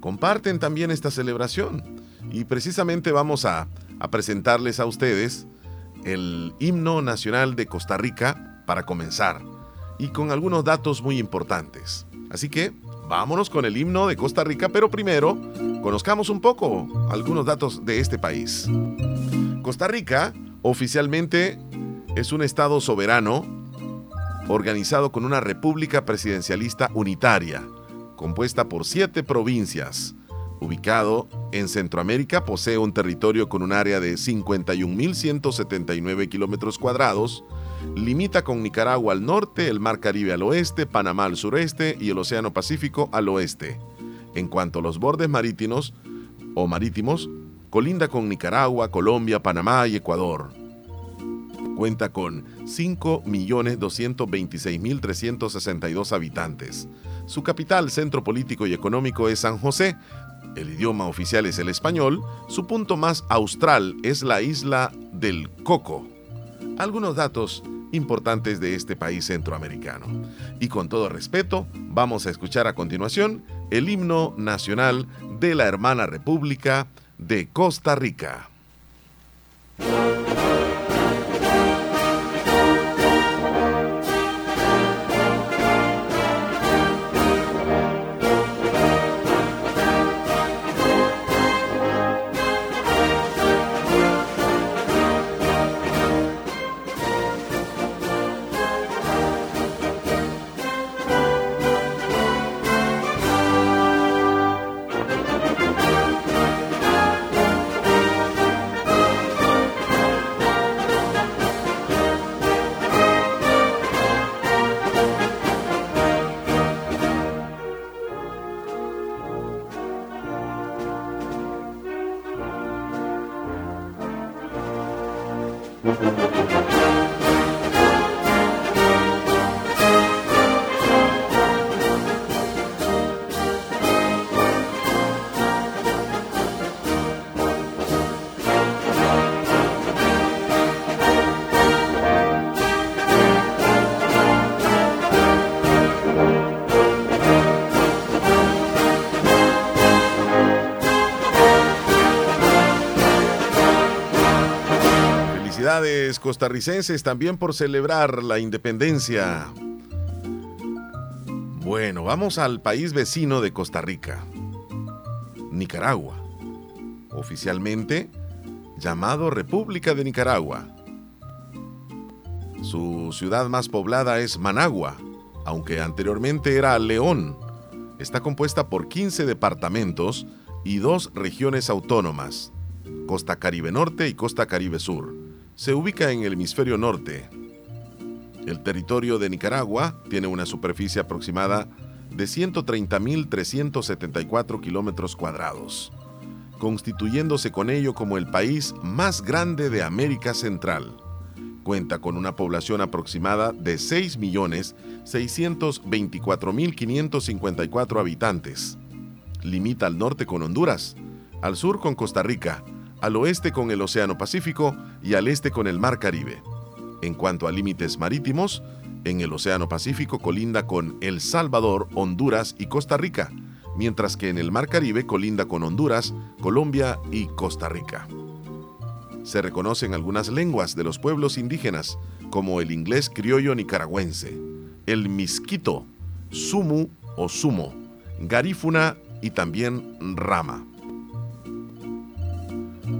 comparten también esta celebración. Y precisamente vamos a, presentarles a ustedes el himno nacional de Costa Rica para comenzar y con algunos datos muy importantes. Así que vámonos con el himno de Costa Rica, pero primero conozcamos un poco algunos datos de este país. Costa Rica oficialmente es un estado soberano organizado con una república presidencialista unitaria compuesta por siete provincias. Ubicado en Centroamérica, posee un territorio con un área de 51.179 kilómetros cuadrados. Limita con Nicaragua al norte, el Mar Caribe al oeste, Panamá al sureste y el Océano Pacífico al oeste. En cuanto a los bordes marítimos o marítimos, colinda con Nicaragua, Colombia, Panamá y Ecuador. Cuenta con 5.226.362 habitantes. Su capital, centro político y económico es San José. El idioma oficial es el español. Su punto más austral es la isla del Coco. Algunos datos importantes de este país centroamericano. Y con todo respeto, vamos a escuchar a continuación el himno nacional de la hermana República de Costa Rica. Costarricenses también por celebrar la independencia. Bueno, vamos al país vecino de Costa Rica, Nicaragua. Oficialmente llamado República de Nicaragua. Su ciudad más poblada es Managua, aunque anteriormente era León. Está compuesta por 15 departamentos y dos regiones autónomas, Costa Caribe Norte y Costa Caribe Sur. Se ubica en el hemisferio norte. El territorio de Nicaragua tiene una superficie aproximada de 130.374 kilómetros cuadrados, constituyéndose con ello como el país más grande de América Central. Cuenta con una población aproximada de 6.624.554 habitantes. Limita al norte con Honduras, al sur con Costa Rica, al oeste con el Océano Pacífico y al este con el Mar Caribe. En cuanto a límites marítimos, en el Océano Pacífico colinda con El Salvador, Honduras y Costa Rica, mientras que en el Mar Caribe colinda con Honduras, Colombia y Costa Rica. Se reconocen algunas lenguas de los pueblos indígenas, como el inglés criollo nicaragüense, el misquito, sumu o sumo, garífuna y también rama.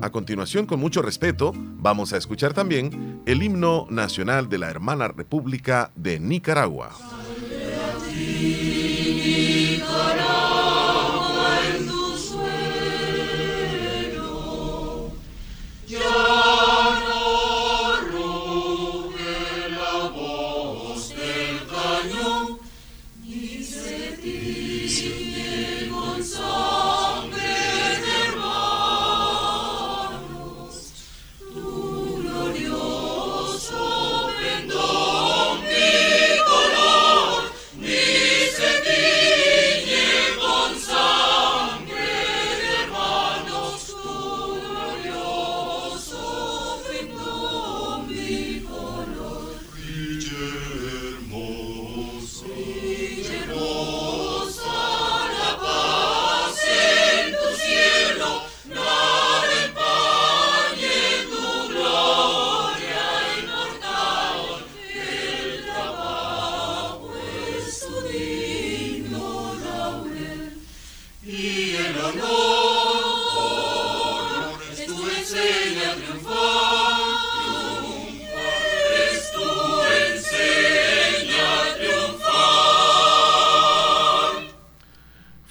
A continuación, con mucho respeto, vamos a escuchar también el himno nacional de la hermana República de Nicaragua.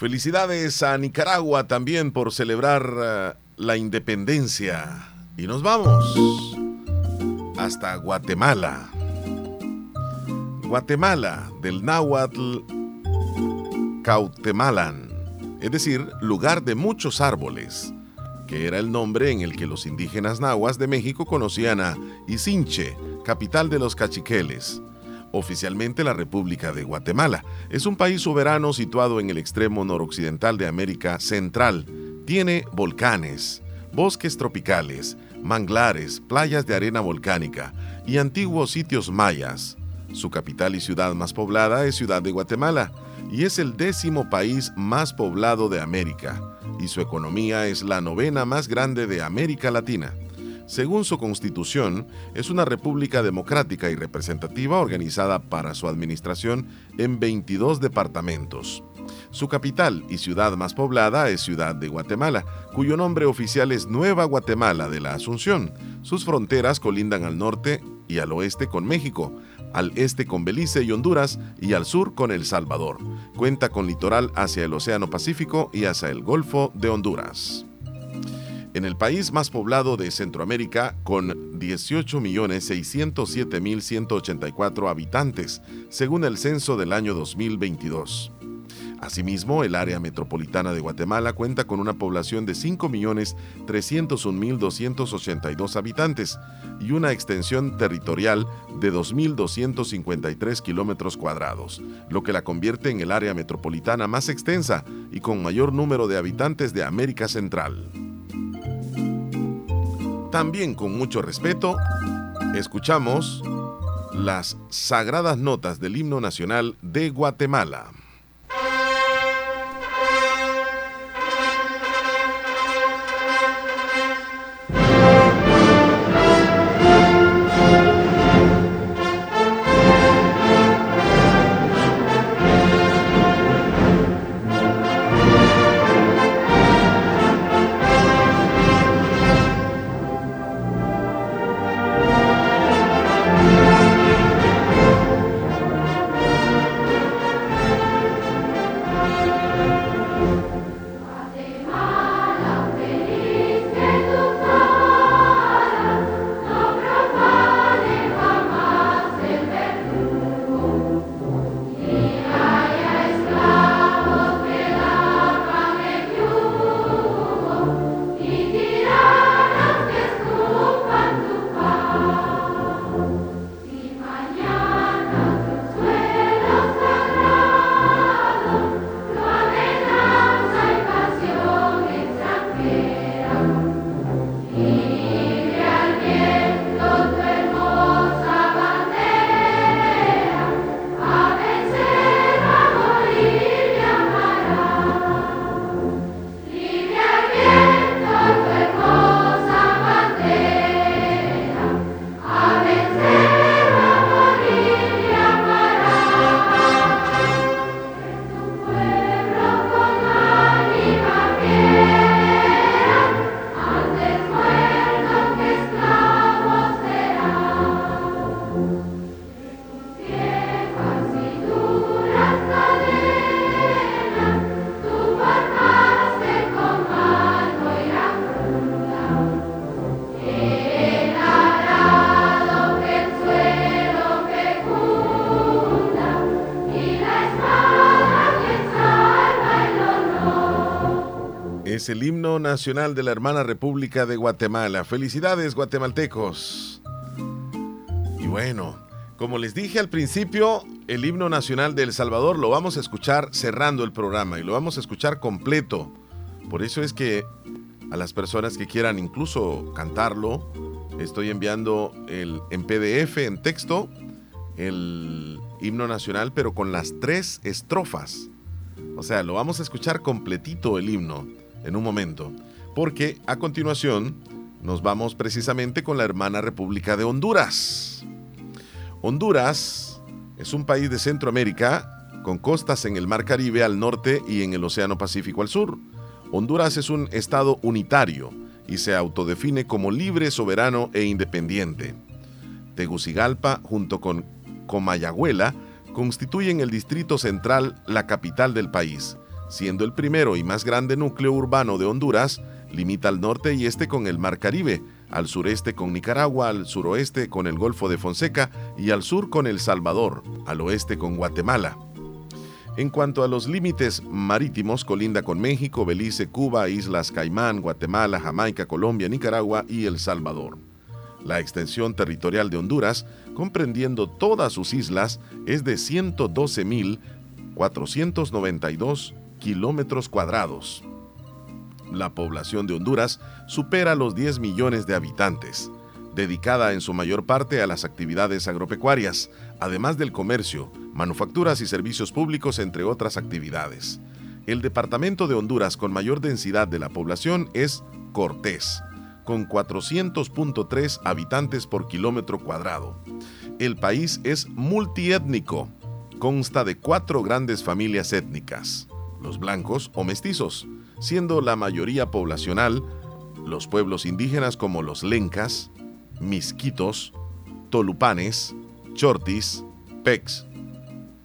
Felicidades a Nicaragua también por celebrar uh, la independencia. Y nos vamos hasta Guatemala. Guatemala, del náhuatl Cautemalan, es decir, lugar de muchos árboles, que era el nombre en el que los indígenas nahuas de México conocían a Isinche, capital de los cachiqueles oficialmente la República de Guatemala. Es un país soberano situado en el extremo noroccidental de América Central. Tiene volcanes, bosques tropicales, manglares, playas de arena volcánica y antiguos sitios mayas. Su capital y ciudad más poblada es Ciudad de Guatemala y es el décimo país más poblado de América, y su economía es la novena más grande de América Latina. Según su constitución, es una república democrática y representativa organizada para su administración en 22 departamentos. Su capital y ciudad más poblada es Ciudad de Guatemala, cuyo nombre oficial es Nueva Guatemala de la Asunción. Sus fronteras colindan al norte y al oeste con México, al este con Belice y Honduras y al sur con El Salvador. Cuenta con litoral hacia el Océano Pacífico y hacia el Golfo de Honduras en el país más poblado de Centroamérica con 18.607.184 habitantes, según el censo del año 2022. Asimismo, el área metropolitana de Guatemala cuenta con una población de 5.301.282 habitantes y una extensión territorial de 2.253 kilómetros cuadrados, lo que la convierte en el área metropolitana más extensa y con mayor número de habitantes de América Central. También con mucho respeto, escuchamos las sagradas notas del himno nacional de Guatemala. Nacional de la hermana República de Guatemala. Felicidades, guatemaltecos. Y bueno, como les dije al principio, el himno nacional de El Salvador lo vamos a escuchar cerrando el programa y lo vamos a escuchar completo. Por eso es que a las personas que quieran incluso cantarlo, estoy enviando el, en PDF, en texto, el himno nacional, pero con las tres estrofas. O sea, lo vamos a escuchar completito el himno en un momento, porque a continuación nos vamos precisamente con la hermana República de Honduras. Honduras es un país de Centroamérica con costas en el Mar Caribe al norte y en el Océano Pacífico al sur. Honduras es un estado unitario y se autodefine como libre, soberano e independiente. Tegucigalpa, junto con Comayagüela, constituyen el Distrito Central, la capital del país. Siendo el primero y más grande núcleo urbano de Honduras, limita al norte y este con el Mar Caribe, al sureste con Nicaragua, al suroeste con el Golfo de Fonseca y al sur con El Salvador, al oeste con Guatemala. En cuanto a los límites marítimos, colinda con México, Belice, Cuba, Islas Caimán, Guatemala, Jamaica, Colombia, Nicaragua y El Salvador. La extensión territorial de Honduras, comprendiendo todas sus islas, es de 112.492 kilómetros cuadrados. La población de Honduras supera los 10 millones de habitantes, dedicada en su mayor parte a las actividades agropecuarias, además del comercio, manufacturas y servicios públicos, entre otras actividades. El departamento de Honduras con mayor densidad de la población es Cortés, con 400.3 habitantes por kilómetro cuadrado. El país es multiétnico, consta de cuatro grandes familias étnicas, los blancos o mestizos, siendo la mayoría poblacional los pueblos indígenas como los lencas, misquitos, tolupanes, chortis, pecs,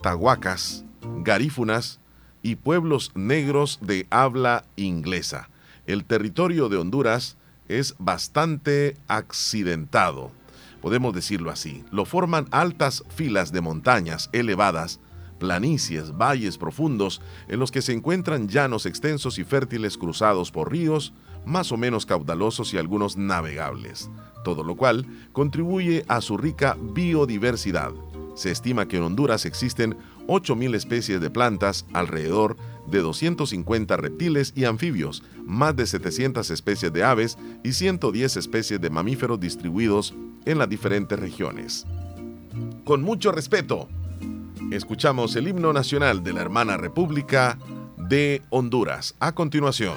tahuacas, garífunas y pueblos negros de habla inglesa. El territorio de Honduras es bastante accidentado, podemos decirlo así. Lo forman altas filas de montañas elevadas, planicies, valles profundos, en los que se encuentran llanos extensos y fértiles cruzados por ríos, más o menos caudalosos y algunos navegables, todo lo cual contribuye a su rica biodiversidad. Se estima que en Honduras existen 8.000 especies de plantas, alrededor de 250 reptiles y anfibios, más de 700 especies de aves y 110 especies de mamíferos distribuidos en las diferentes regiones. Con mucho respeto, escuchamos el himno nacional de la hermana República de Honduras. A continuación.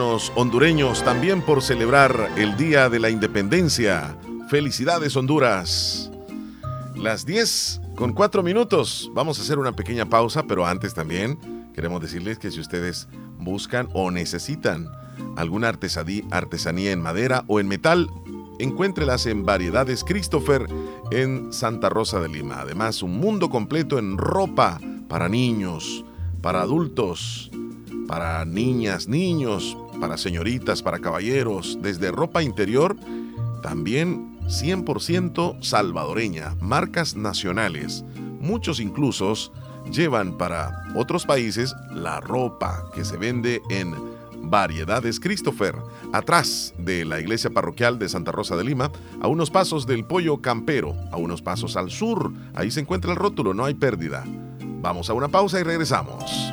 Hondureños, también por celebrar el Día de la Independencia. Felicidades, Honduras. Las 10 con 4 minutos. Vamos a hacer una pequeña pausa, pero antes también queremos decirles que si ustedes buscan o necesitan alguna artesanía en madera o en metal, encuéntrelas en Variedades Christopher en Santa Rosa de Lima. Además, un mundo completo en ropa para niños, para adultos, para niñas, niños, para señoritas, para caballeros, desde ropa interior, también 100% salvadoreña, marcas nacionales. Muchos incluso llevan para otros países la ropa que se vende en Variedades Christopher, atrás de la iglesia parroquial de Santa Rosa de Lima, a unos pasos del Pollo Campero, a unos pasos al sur. Ahí se encuentra el rótulo, no hay pérdida. Vamos a una pausa y regresamos.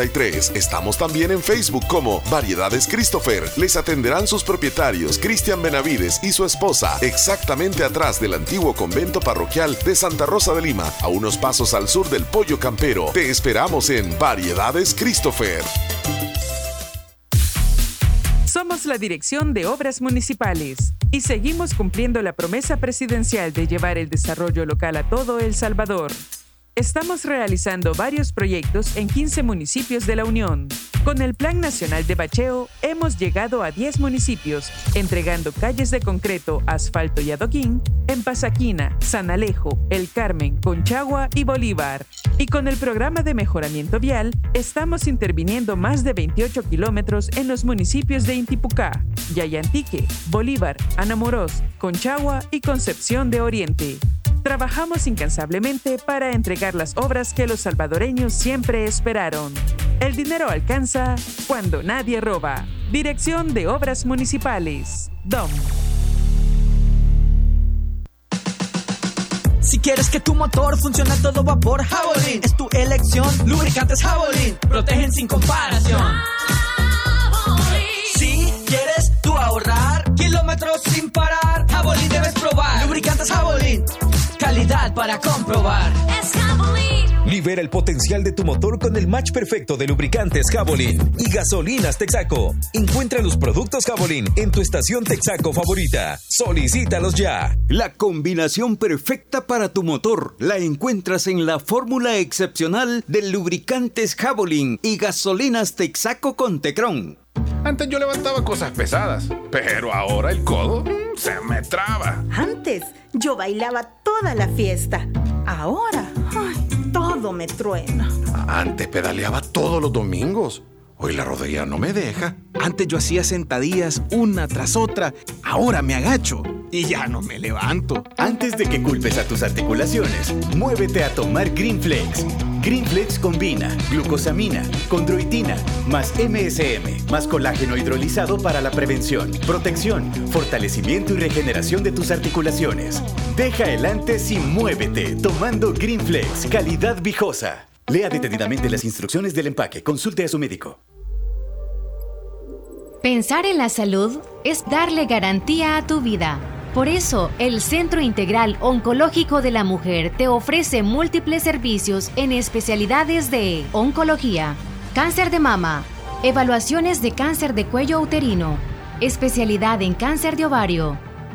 Estamos también en Facebook como Variedades Christopher. Les atenderán sus propietarios, Cristian Benavides y su esposa, exactamente atrás del antiguo convento parroquial de Santa Rosa de Lima, a unos pasos al sur del Pollo Campero. Te esperamos en Variedades Christopher. Somos la Dirección de Obras Municipales y seguimos cumpliendo la promesa presidencial de llevar el desarrollo local a todo El Salvador. Estamos realizando varios proyectos en 15 municipios de la Unión. Con el Plan Nacional de Bacheo hemos llegado a 10 municipios, entregando calles de concreto, asfalto y adoquín en Pasaquina, San Alejo, El Carmen, Conchagua y Bolívar. Y con el programa de mejoramiento vial, estamos interviniendo más de 28 kilómetros en los municipios de Intipucá, Yayantique, Bolívar, Anamorós, Conchagua y Concepción de Oriente. Trabajamos incansablemente para entregar las obras que los salvadoreños siempre esperaron. El dinero alcanza cuando nadie roba. Dirección de Obras Municipales. DOM. Si quieres que tu motor funcione a todo vapor, Javelin es tu elección. Lubricantes Javelin protegen sin comparación. Quieres tú ahorrar kilómetros sin parar, Javelin debes probar. Lubricantes Javelin, calidad para comprobar. Es Libera el potencial de tu motor con el match perfecto de lubricantes Javelin y gasolinas Texaco. Encuentra los productos Javelin en tu estación Texaco favorita. Solicítalos ya. La combinación perfecta para tu motor la encuentras en la fórmula excepcional de lubricantes Javelin y gasolinas Texaco con Tecron. Antes yo levantaba cosas pesadas, pero ahora el codo se me traba. Antes yo bailaba toda la fiesta. Ahora, ay, todo me truena. Antes pedaleaba todos los domingos. Hoy la rodilla no me deja. Antes yo hacía sentadillas una tras otra. Ahora me agacho y ya no me levanto. Antes de que culpes a tus articulaciones, muévete a tomar Greenflex. Greenflex combina glucosamina, condroitina, más MSM, más colágeno hidrolizado para la prevención, protección, fortalecimiento y regeneración de tus articulaciones. Deja el antes y muévete tomando Greenflex, calidad viejosa. Lea detenidamente las instrucciones del empaque. Consulte a su médico. Pensar en la salud es darle garantía a tu vida. Por eso, el Centro Integral Oncológico de la Mujer te ofrece múltiples servicios en especialidades de oncología, cáncer de mama, evaluaciones de cáncer de cuello uterino, especialidad en cáncer de ovario,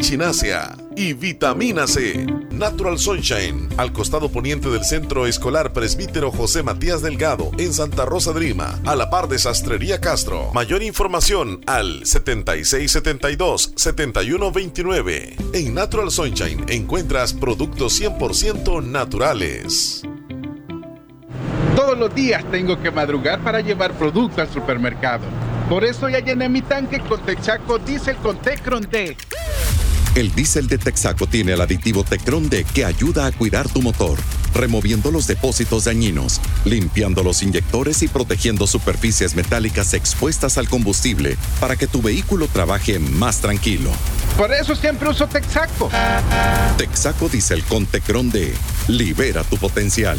echinacea y vitamina C. Natural Sunshine, al costado poniente del Centro Escolar Presbítero José Matías Delgado, en Santa Rosa de a la par de Sastrería Castro. Mayor información al 7672-7129. En Natural Sunshine encuentras productos 100% naturales. Todos los días tengo que madrugar para llevar producto al supermercado. Por eso ya llené mi tanque con Texaco Diesel con Tecron D. El diésel de Texaco tiene el aditivo Tecron D que ayuda a cuidar tu motor, removiendo los depósitos dañinos, limpiando los inyectores y protegiendo superficies metálicas expuestas al combustible para que tu vehículo trabaje más tranquilo. Por eso siempre uso Texaco. Texaco Diesel con Tecron D. Libera tu potencial.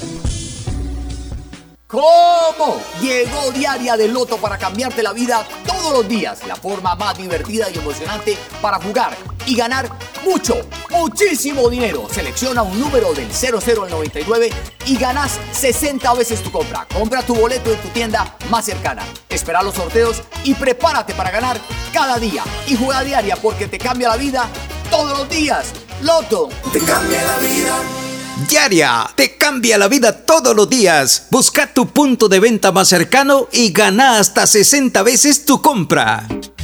¿Cómo? Llegó Diaria de Loto para cambiarte la vida todos los días. La forma más divertida y emocionante para jugar y ganar mucho, muchísimo dinero. Selecciona un número del 00 al 99 y ganas 60 veces tu compra. Compra tu boleto en tu tienda más cercana. Espera los sorteos y prepárate para ganar cada día. Y juega diaria porque te cambia la vida todos los días. Loto. Te cambia la vida. Diaria te cambia la vida todos los días. Busca tu punto de venta más cercano y gana hasta 60 veces tu compra.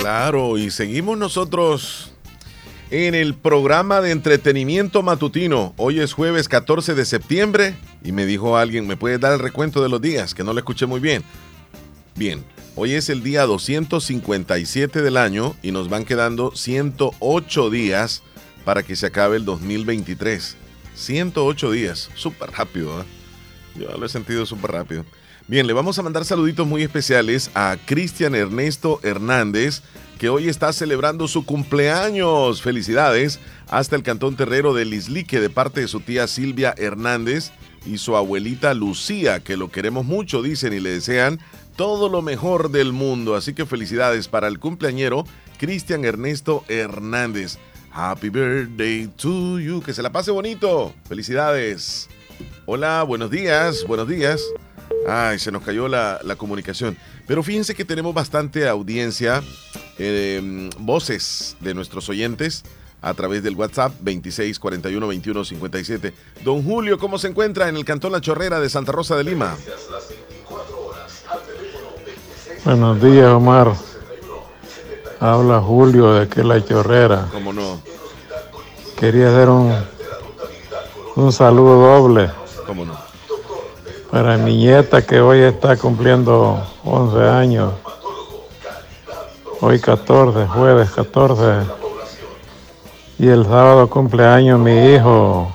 Claro, y seguimos nosotros en el programa de entretenimiento matutino. Hoy es jueves 14 de septiembre y me dijo alguien, ¿me puedes dar el recuento de los días? Que no lo escuché muy bien. Bien, hoy es el día 257 del año y nos van quedando 108 días para que se acabe el 2023. 108 días, súper rápido. ¿eh? Yo lo he sentido súper rápido. Bien, le vamos a mandar saluditos muy especiales a Cristian Ernesto Hernández, que hoy está celebrando su cumpleaños. Felicidades hasta el Cantón Terrero de Lislique de parte de su tía Silvia Hernández y su abuelita Lucía, que lo queremos mucho, dicen y le desean todo lo mejor del mundo. Así que felicidades para el cumpleañero Cristian Ernesto Hernández. Happy birthday to you. Que se la pase bonito. Felicidades. Hola, buenos días, buenos días. Ay, se nos cayó la, la comunicación. Pero fíjense que tenemos bastante audiencia, eh, voces de nuestros oyentes a través del WhatsApp 26 41 21 57. Don Julio, ¿cómo se encuentra en el Cantón La Chorrera de Santa Rosa de Lima? Buenos días, Omar. Habla Julio de que la chorrera. ¿Cómo no? Quería hacer un, un saludo doble ¿Cómo no? Para mi nieta que hoy está cumpliendo 11 años. Hoy 14, jueves 14. Y el sábado cumpleaños mi hijo.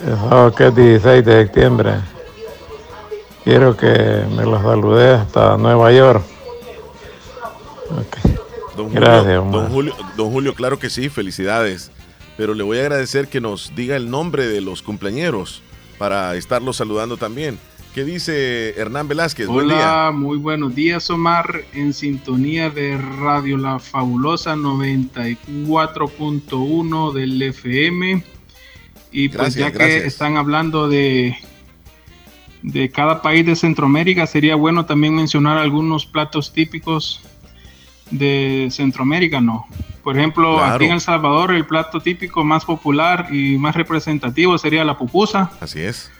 El sábado que es 16 de septiembre. Quiero que me lo salude hasta Nueva York. Don Gracias, don Julio, don Julio, claro que sí, felicidades. Pero le voy a agradecer que nos diga el nombre de los cumpleañeros para estarlos saludando también. ¿Qué dice Hernán Velázquez? Buen día. Hola, muy buenos días Omar, en sintonía de Radio La Fabulosa 94.1 del FM. Y pues Gracias, ya que están hablando de, de cada país de Centroamérica, sería bueno también mencionar algunos platos típicos de Centroamérica, ¿no? Por ejemplo, Claro. aquí en El Salvador el plato típico más popular y más representativo sería la pupusa. Así es.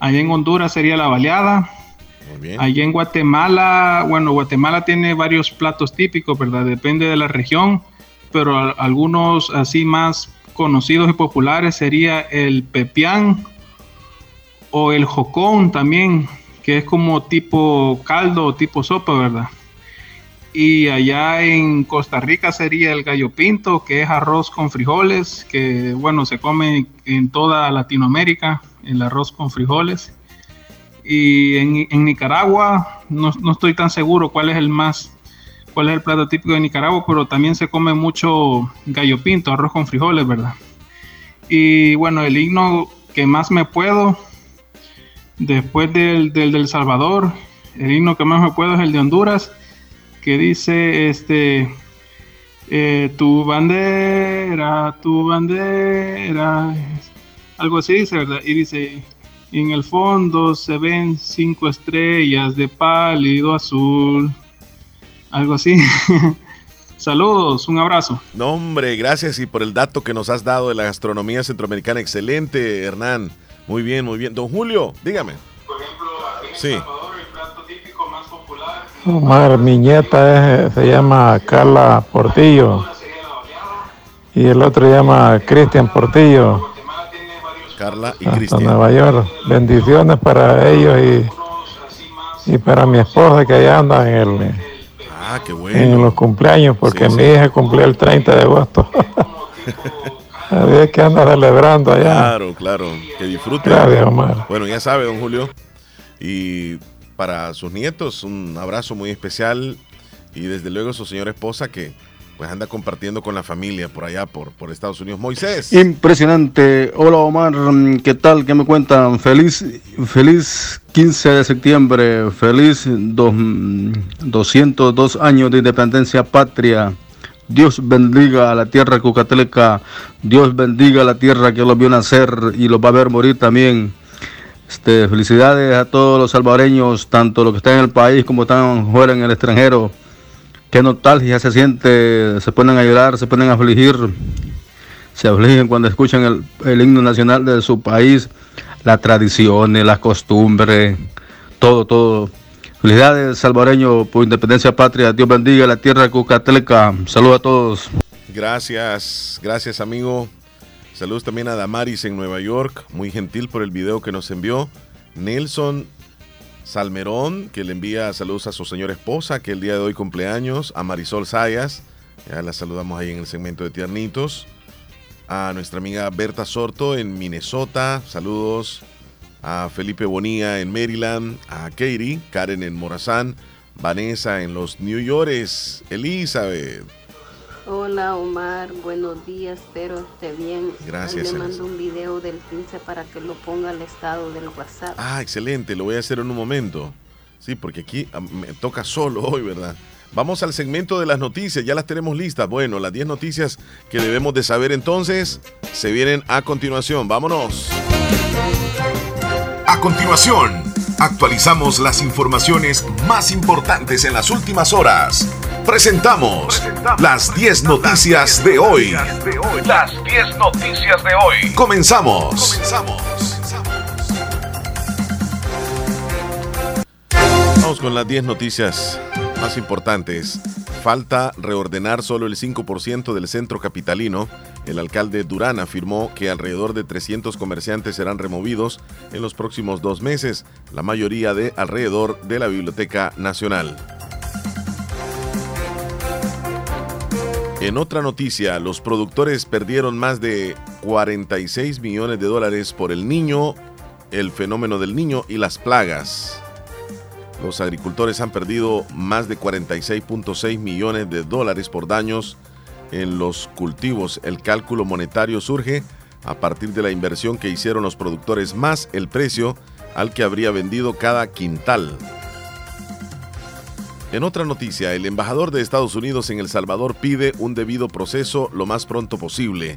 Allá en Honduras sería la baleada. Muy bien. Allá en Guatemala, bueno, Guatemala tiene varios platos típicos, ¿verdad? Depende de la región, pero a- algunos así más conocidos y populares sería el pepián o el jocón también, que es como tipo caldo o tipo sopa, ¿verdad? Y allá en Costa Rica sería el gallo pinto, que es arroz con frijoles, que bueno, se come en toda Latinoamérica, el arroz con frijoles. Y en, Nicaragua, no, no estoy tan seguro cuál es el más, cuál es el plato típico de Nicaragua, pero también se come mucho gallo pinto, arroz con frijoles, ¿verdad? Y bueno, el himno que más me puedo, después del, del, del Salvador, el himno que más me puedo es el de Honduras, que dice, este, eh, tu bandera, tu bandera, algo así dice, ¿verdad? Y dice, en el fondo se ven cinco estrellas de pálido azul, algo así. (laughs) Saludos, un abrazo. No, hombre, gracias y por el dato que nos has dado de la gastronomía centroamericana. Excelente, Hernán. Muy bien, muy bien. Don Julio, dígame. Sí. Omar, mi nieta es- se llama Carla Portillo y el otro se llama Cristian Portillo. Carla y Cristian. Nueva York. Bendiciones para ellos y, y para mi esposa que allá anda en el, Ah, qué bueno. En los cumpleaños, porque mi hija cumplió el 30 de agosto. (laughs) Había que anda celebrando allá. Claro, claro. Que disfrute. Gracias, Omar. Bueno, ya sabe, don Julio. Y para sus nietos, un abrazo muy especial. Y desde luego su señora esposa que pues anda compartiendo con la familia por allá, por, por Estados Unidos. Moisés. Impresionante. Hola Omar, ¿qué tal? ¿Qué me cuentan? Feliz, feliz 15 de septiembre, feliz dos, 202 años de independencia patria. Dios bendiga a la tierra cucateleca, Dios bendiga a la tierra que los vio nacer y los va a ver morir también. Este, felicidades a todos los salvadoreños, tanto los que están en el país como están fuera en el extranjero. Qué nostalgia se siente, se ponen a llorar, se ponen a afligir, se afligen cuando escuchan el, himno nacional de su país, las tradiciones, las costumbres, todo, todo. Felicidades, salvadoreño, por independencia patria. Dios bendiga la tierra cucateleca. Saludos a todos. Gracias, gracias amigo. Saludos también a Damaris en Nueva York, muy gentil por el video que nos envió. Nelson Salmerón, que le envía saludos a su señora esposa, que el día de hoy cumpleaños. A Marisol Sayas, ya la saludamos ahí en el segmento de Tiernitos. A nuestra amiga Berta Sorto en Minnesota, saludos. A Felipe Bonilla en Maryland. A Katie, Karen en Morazán. Vanessa en los New Yorkers. Elizabeth. Hola Omar, buenos días, espero esté bien. Gracias, Le mando un video del 15 para que lo ponga al estado del WhatsApp. Ah, excelente, lo voy a hacer en un momento. Sí, porque aquí ah, me toca solo hoy, ¿verdad? Vamos al segmento de las noticias, ya las tenemos listas. Bueno, las 10 noticias que debemos de saber entonces se vienen a continuación. Vámonos. A continuación, actualizamos las informaciones más importantes en las últimas horas. Presentamos las 10 noticias de hoy. Las 10 noticias de hoy. Comenzamos. Vamos con las 10 noticias más importantes. Falta reordenar solo el 5% del centro capitalino. El alcalde Durán afirmó que alrededor de 300 comerciantes serán removidos en los próximos dos meses, la mayoría de alrededor de la Biblioteca Nacional. En otra noticia, los productores perdieron más de 46 millones de dólares por el niño, el fenómeno del niño y las plagas. Los agricultores han perdido más de 46.6 millones de dólares por daños en los cultivos. El cálculo monetario surge a partir de la inversión que hicieron los productores más el precio al que habría vendido cada quintal. En otra noticia, el embajador de Estados Unidos en El Salvador pide un debido proceso lo más pronto posible.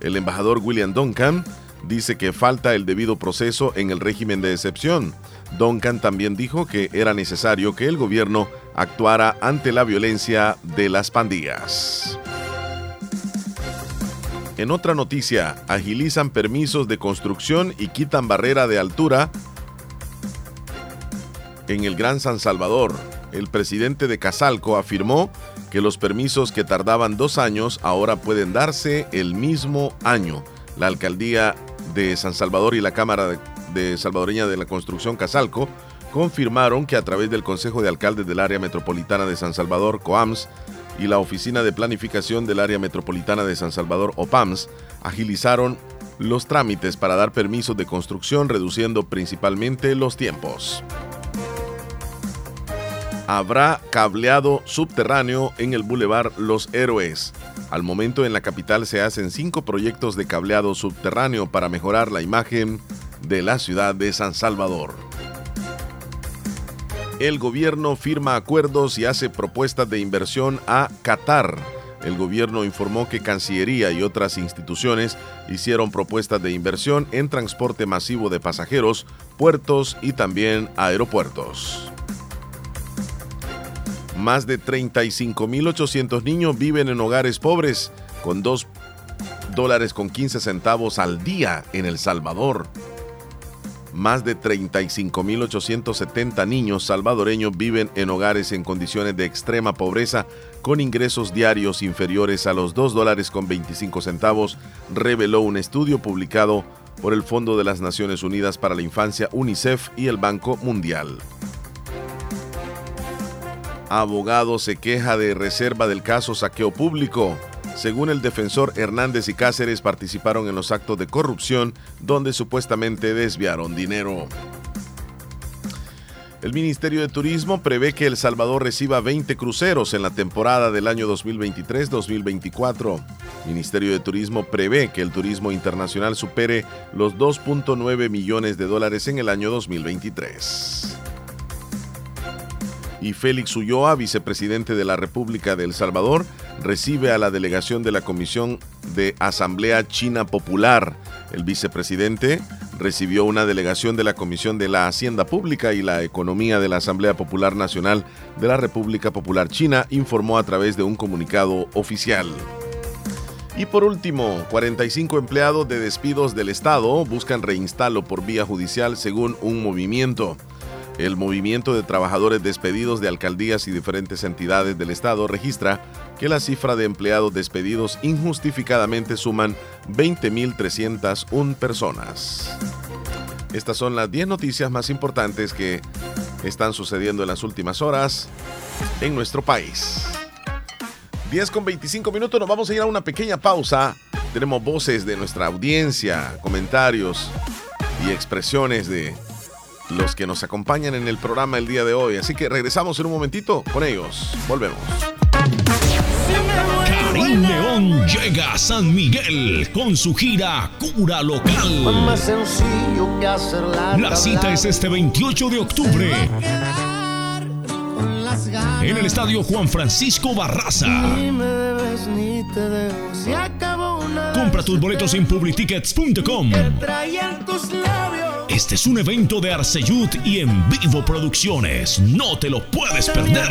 El embajador William Duncan dice que falta el debido proceso en el régimen de excepción. Duncan también dijo que era necesario que el gobierno actuara ante la violencia de las pandillas. En otra noticia, agilizan permisos de construcción y quitan barrera de altura en el Gran San Salvador. El presidente de Casalco afirmó que los permisos que tardaban dos años ahora pueden darse el mismo año. La alcaldía de San Salvador y la Cámara de, Salvadoreña de la Construcción Casalco confirmaron que a través del Consejo de Alcaldes del Área Metropolitana de San Salvador, COAMS, y la Oficina de Planificación del Área Metropolitana de San Salvador, OPAMS, agilizaron los trámites para dar permisos de construcción, reduciendo principalmente los tiempos habrá cableado subterráneo en el Boulevard Los Héroes. Al momento en la capital se hacen cinco proyectos de cableado subterráneo para mejorar la imagen de la ciudad de San Salvador. El gobierno firma acuerdos y hace propuestas de inversión a Qatar. El gobierno informó que Cancillería y otras instituciones hicieron propuestas de inversión en transporte masivo de pasajeros, puertos y también aeropuertos. Más de 35.800 niños viven en hogares pobres con 2 dólares con 15 centavos al día en El Salvador. Más de 35.870 niños salvadoreños viven en hogares en condiciones de extrema pobreza con ingresos diarios inferiores a los 2 dólares con 25 centavos, reveló un estudio publicado por el Fondo de las Naciones Unidas para la Infancia, UNICEF y el Banco Mundial. Abogado se queja de reserva del caso saqueo público. Según el defensor, Hernández y Cáceres participaron en los actos de corrupción donde supuestamente desviaron dinero. El Ministerio de Turismo prevé que El Salvador reciba 20 cruceros en la temporada del año 2023-2024. Ministerio de Turismo prevé que el turismo internacional supere los 2.9 millones de dólares en el año 2023 y Félix Ulloa, vicepresidente de la República de El Salvador, recibe a la delegación de la Comisión de Asamblea China Popular. El vicepresidente recibió una delegación de la Comisión de la Hacienda Pública y la Economía de la Asamblea Popular Nacional de la República Popular China, informó a través de un comunicado oficial. Y por último, 45 empleados de despidos del Estado buscan reinstalo por vía judicial según un movimiento. El movimiento de trabajadores despedidos de alcaldías y diferentes entidades del Estado registra que la cifra de empleados despedidos injustificadamente suman 20.301 personas. Estas son las 10 noticias más importantes que están sucediendo en las últimas horas en nuestro país. 10 con 25 minutos, nos vamos a ir a una pequeña pausa. Tenemos voces de nuestra audiencia, comentarios y expresiones de los que nos acompañan en el programa el día de hoy. Así que regresamos en un momentito con ellos. Volvemos. Karim León llega a San Miguel con su gira Cura Local. La cita es este 28 de octubre. En el estadio Juan Francisco Barraza. Compra tus boletos en publictickets.com. Este es un evento de Arceyud y en vivo producciones. No te lo puedes perder.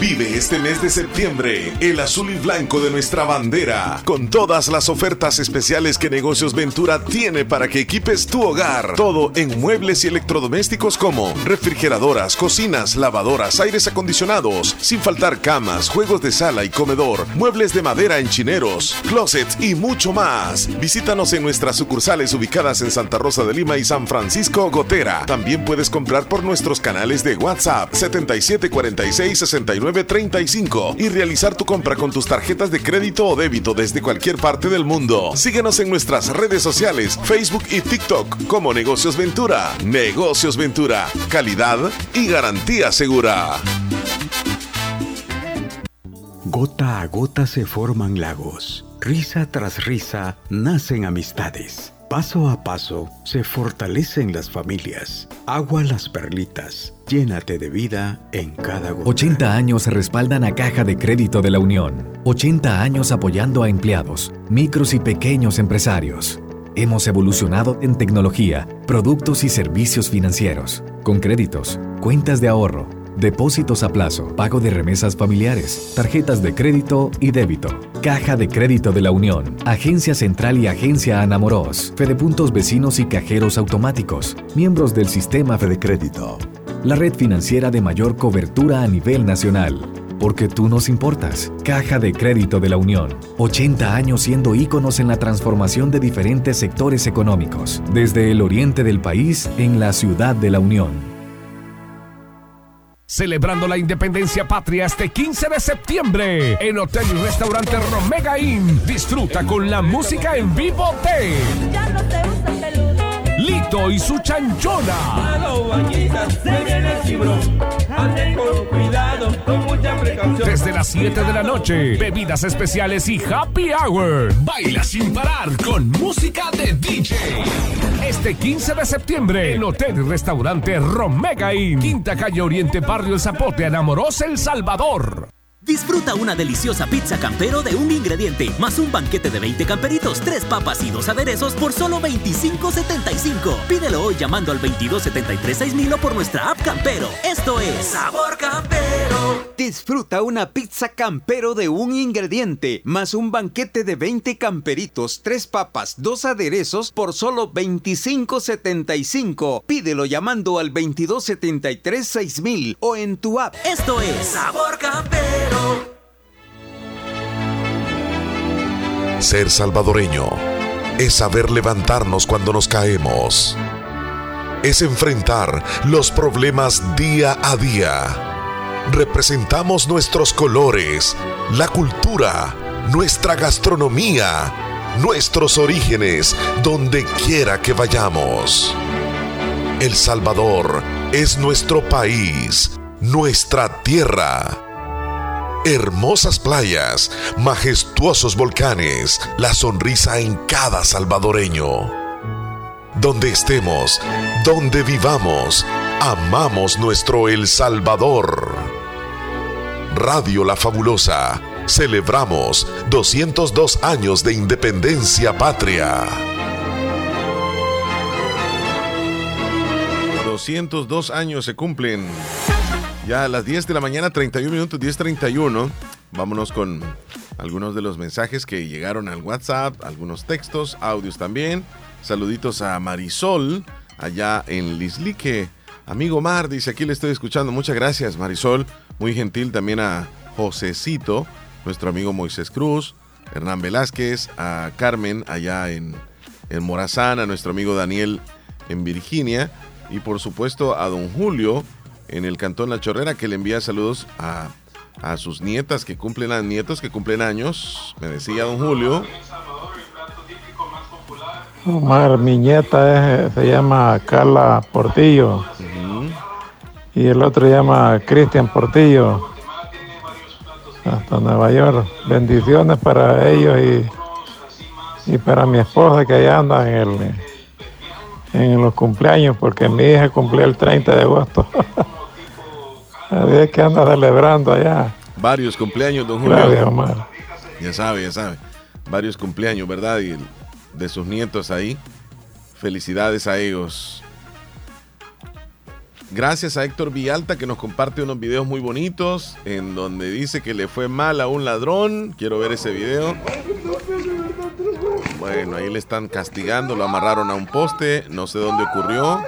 Vive este mes de septiembre el azul y blanco de nuestra bandera, con todas las ofertas especiales que Negocios Ventura tiene para que equipes tu hogar. Todo en muebles y electrodomésticos como refrigeradoras, cocinas, lavadoras, aires acondicionados, sin faltar camas, juegos de sala y comedor, muebles de madera en chineros, closets y mucho más. Visítanos en nuestras sucursales ubicadas en Santa Rosa de Lima y San Francisco Gotera. También puedes comprar por nuestros canales de WhatsApp 7746 69 35 y realizar tu compra con tus tarjetas de crédito o débito desde cualquier parte del mundo. Síguenos en nuestras redes sociales, Facebook y TikTok como Negocios Ventura. Negocios Ventura, calidad y garantía segura. Gota a gota se forman lagos. Risa tras risa nacen amistades. Paso a paso se fortalecen las familias. Agua las perlitas. Llénate de vida en cada gota. 80 años respaldan a Caja de Crédito de la Unión. 80 años apoyando a empleados, micros y pequeños empresarios. Hemos evolucionado en tecnología, productos y servicios financieros, con créditos, cuentas de ahorro, depósitos a plazo, pago de remesas familiares, tarjetas de crédito y débito. Caja de Crédito de la Unión, Agencia Central y Agencia Anamoros, Fedepuntos Vecinos y Cajeros Automáticos, miembros del sistema Fede Crédito. La red financiera de mayor cobertura a nivel nacional. Porque tú nos importas. Caja de Crédito de la Unión. 80 años siendo íconos en la transformación de diferentes sectores económicos. Desde el oriente del país en la ciudad de la Unión. Celebrando la independencia patria este 15 de septiembre en Hotel y Restaurante Romega Inn. Disfruta con la música en vivo de Y su chanchona. Desde las 7 de la noche, bebidas especiales y happy hour. Baila sin parar con música de DJ. Este 15 de septiembre, en Hotel y Restaurante Romega Inn, Quinta Calle Oriente, Barrio Zapote, Enamoros, El Salvador. Disfruta una deliciosa pizza campero de un ingrediente, más un banquete de 20 camperitos, tres papas y dos aderezos por solo $25.75. Pídelo hoy llamando al 2273-6000 por nuestra app Campero. Esto es Sabor Campero. Disfruta una pizza campero de un ingrediente, más un banquete de 20 camperitos, tres papas, dos aderezos por solo $25.75. Pídelo llamando al 2273-6000 o en tu app. Esto es Sabor Campero. Ser salvadoreño es saber levantarnos cuando nos caemos. Es enfrentar los problemas día a día. Representamos nuestros colores, la cultura, nuestra gastronomía, nuestros orígenes, donde quiera que vayamos. El Salvador es nuestro país, nuestra tierra. Hermosas playas, majestuosos volcanes, la sonrisa en cada salvadoreño. Donde estemos, donde vivamos, amamos nuestro El Salvador. Radio La Fabulosa, celebramos 202 años de independencia patria. 202 años se cumplen. Ya a las 10 de la mañana, 31 minutos, 10.31. Vámonos con algunos de los mensajes que llegaron al WhatsApp, algunos textos, audios también. Saluditos a Marisol, allá en Lislique. Amigo Mar, dice, aquí le estoy escuchando. Muchas gracias, Marisol. Muy gentil también a Josecito, nuestro amigo Moisés Cruz, Hernán Velázquez, a Carmen, allá en, en Morazán, a nuestro amigo Daniel en Virginia. Y por supuesto a don Julio en el Cantón La Chorrera, que le envía saludos a, a sus nietas que cumplen a nietos que cumplen años. Me decía don Julio. Omar, mi nieta es- se llama Carla Portillo. Y el otro se llama Cristian Portillo. Hasta Nueva York. Bendiciones para ellos y, y para mi esposa que allá anda en, el, en los cumpleaños, porque mi hija cumplió el 30 de agosto. (laughs) Así es que anda celebrando allá. Varios cumpleaños, don Julio. Gracias, Omar. Ya sabe, ya sabe. Varios cumpleaños, ¿verdad? Y de sus nietos ahí. Felicidades a ellos. Gracias a Héctor Villalta que nos comparte unos videos muy bonitos en donde dice que le fue mal a un ladrón. Quiero ver ese video. Bueno, ahí le están castigando, lo amarraron a un poste, no sé dónde ocurrió.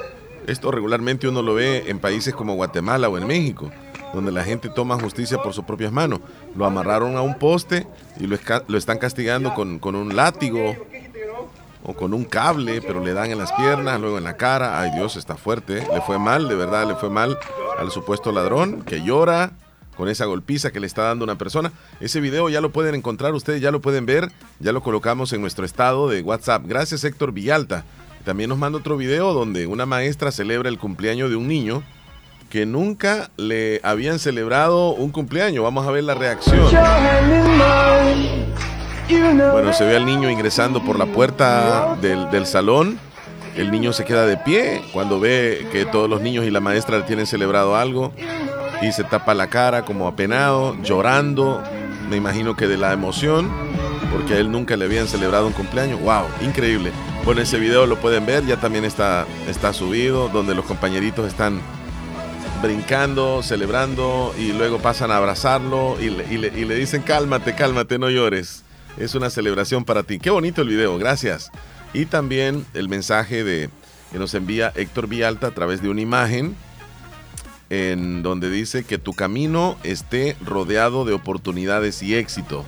Esto regularmente uno lo ve en países como Guatemala o en México, donde la gente toma justicia por sus propias manos. Lo amarraron a un poste y lo, están castigando con un látigo o con un cable, pero le dan en las piernas, luego en la cara. Ay Dios, está fuerte. Le fue mal, de verdad, le fue mal al supuesto ladrón que llora con esa golpiza que le está dando una persona. Ese video ya lo pueden encontrar, ustedes ya lo pueden ver, ya lo colocamos en nuestro estado de WhatsApp. Gracias Héctor Villalta. También nos manda otro video donde una maestra celebra el cumpleaños de un niño que nunca le habían celebrado un cumpleaños. Vamos a ver la reacción. Bueno, se ve al niño ingresando por la puerta del, del salón. El niño se queda de pie cuando ve que todos los niños y la maestra tienen celebrado algo y se tapa la cara como apenado, llorando, me imagino que de la emoción, porque a él nunca le habían celebrado un cumpleaños. ¡Wow! Increíble. Bueno, ese video lo pueden ver, ya también está, está subido, donde los compañeritos están brincando, celebrando y luego pasan a abrazarlo y le dicen cálmate, cálmate, no llores. Es una celebración para ti. Qué bonito el video, gracias. Y también el mensaje de que nos envía Héctor Villalta a través de una imagen en donde dice que tu camino esté rodeado de oportunidades y éxito.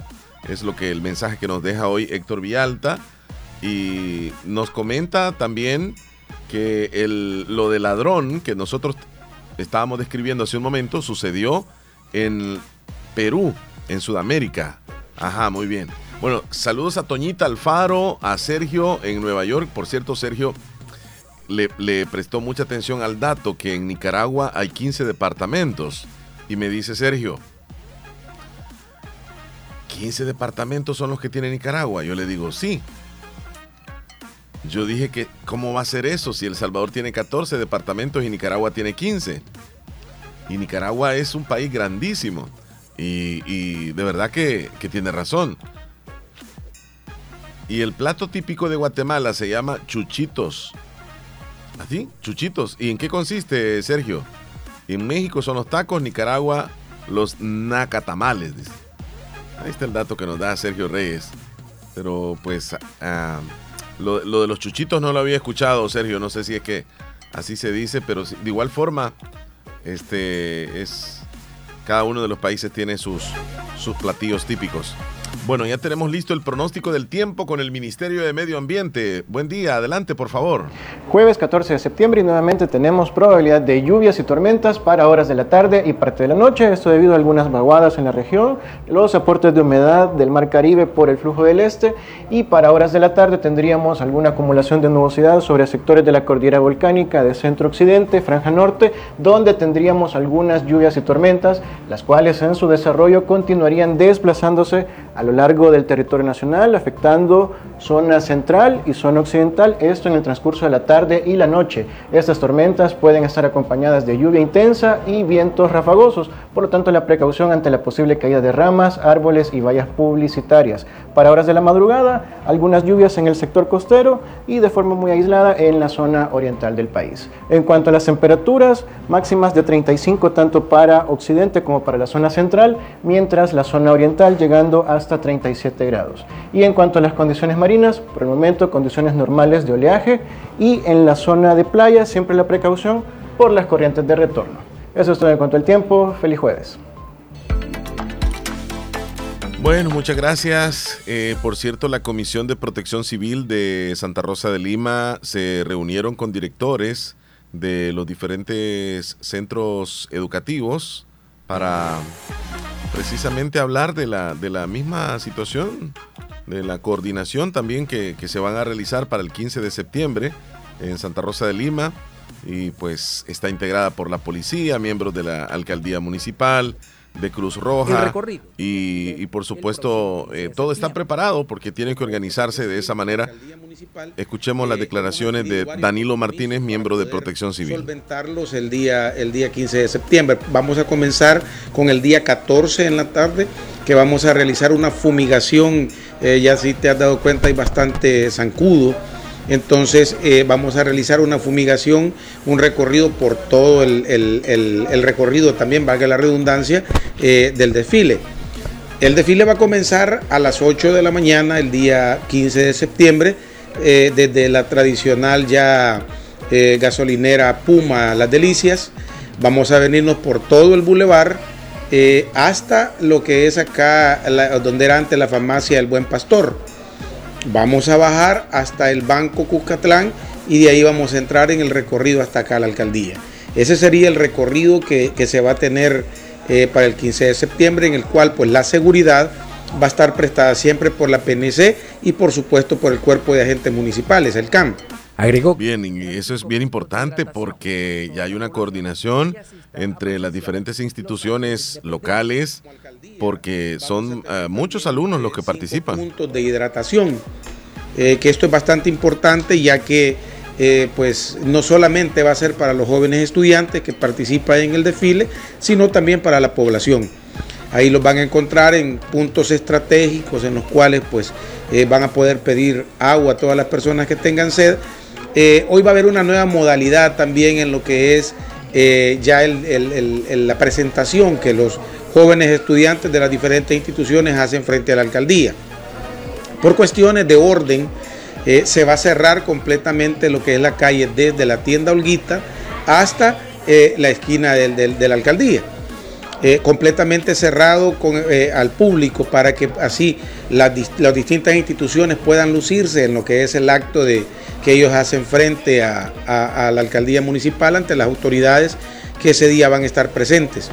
Es lo que el mensaje que nos deja hoy Héctor Villalta. Y nos comenta también que el, lo de ladrón que nosotros estábamos describiendo hace un momento sucedió en Perú, en Sudamérica. Ajá, muy bien. Bueno, saludos a Toñita Alfaro, a Sergio en Nueva York. Por cierto, Sergio, le, prestó mucha atención al dato que en Nicaragua hay 15 departamentos. Y me dice Sergio, 15 departamentos son los que tiene Nicaragua. Yo le digo, sí. Yo dije que, ¿cómo va a ser eso si El Salvador tiene 14 departamentos y Nicaragua tiene 15? Y Nicaragua es un país grandísimo. Y, de verdad que tiene razón. Y el plato típico de Guatemala se llama chuchitos. ¿Así? Chuchitos. ¿Y en qué consiste, Sergio? En México son los tacos, Nicaragua los nacatamales. Ahí está el dato que nos da Sergio Reyes. Pero pues ah, lo, lo de los chuchitos no lo había escuchado, Sergio. No sé si es que así se dice, pero de igual forma, este es. Cada uno de los países tiene sus, sus platillos típicos. Bueno, ya tenemos listo el pronóstico del tiempo con el Ministerio de Medio Ambiente. Buen día, adelante, por favor. Jueves 14 de septiembre y nuevamente tenemos probabilidad de lluvias y tormentas para horas de la tarde y parte de la noche. Esto debido a algunas vaguadas en la región, los aportes de humedad del Mar Caribe por el flujo del este y para horas de la tarde tendríamos alguna acumulación de nubosidad sobre sectores de la cordillera volcánica de centro-occidente, franja norte, donde tendríamos algunas lluvias y tormentas, las cuales en su desarrollo continuarían desplazándose a lo largo del territorio nacional, afectando zona central y zona occidental, esto en el transcurso de la tarde y la noche. Estas tormentas pueden estar acompañadas de lluvia intensa y vientos rafagosos, por lo tanto la precaución ante la posible caída de ramas, árboles y vallas publicitarias. Para horas de la madrugada, algunas lluvias en el sector costero y de forma muy aislada en la zona oriental del país. En cuanto a las temperaturas, máximas de 35 tanto para occidente como para la zona central, mientras la zona oriental llegando hasta 37 grados. Y en cuanto a las condiciones marinas, por el momento condiciones normales de oleaje y en la zona de playa siempre la precaución por las corrientes de retorno. Eso es todo en cuanto al tiempo. Feliz jueves. Bueno, muchas gracias. Eh, por cierto, la Comisión de Protección Civil de Santa Rosa de Lima se reunieron con directores de los diferentes centros educativos para precisamente hablar de la, de la misma situación, de la coordinación también que, que se van a realizar para el 15 de septiembre en Santa Rosa de Lima y pues está integrada por la policía, miembros de la alcaldía municipal, de Cruz Roja recorrido. y, y por supuesto eh, todo está preparado porque tienen que organizarse de esa manera. Escuchemos las declaraciones de Danilo Martínez, miembro de Protección Civil. solventarlos el día, el día 15 de septiembre. Vamos a comenzar con el día 14 en la tarde, que vamos a realizar una fumigación. Eh, ya si te has dado cuenta, hay bastante zancudo. Entonces eh, vamos a realizar una fumigación, un recorrido por todo el, el- recorrido, también valga la redundancia, eh, del desfile. El desfile va a comenzar a las 8 de la mañana el día 15 de septiembre, desde la tradicional ya gasolinera Puma Las Delicias. Vamos a venirnos por todo el bulevar eh, hasta lo que es acá, la- donde era antes la farmacia El Buen Pastor. Vamos a bajar hasta el Banco Cuscatlán y de ahí vamos a entrar en el recorrido hasta acá la alcaldía. Ese sería el recorrido que, que se va a tener eh, para el 15 de septiembre, en el cual pues la seguridad va a estar prestada siempre por la PNC y por supuesto por el Cuerpo de Agentes Municipales, el CAMP. Agregó. Bien, y eso es bien importante porque ya hay una coordinación entre las diferentes instituciones locales porque son eh, muchos alumnos los que participan. puntos de hidratación, eh, que esto es bastante importante ya que eh, pues no solamente va a ser para los jóvenes estudiantes que participan en el desfile, sino también para la población. Ahí los van a encontrar en puntos estratégicos en los cuales pues eh, van a poder pedir agua a todas las personas que tengan sed. Eh, hoy va a haber una nueva modalidad también en lo que es eh, ya la presentación que los jóvenes estudiantes de las diferentes instituciones hacen frente a la alcaldía. Por cuestiones de orden, eh, se va a cerrar completamente lo que es la calle desde la tienda Olguita hasta la esquina del- de la alcaldía. Completamente cerrado con, al público para que así las, las distintas instituciones puedan lucirse en lo que es el acto de, que ellos hacen frente a, la alcaldía municipal ante las autoridades que ese día van a estar presentes.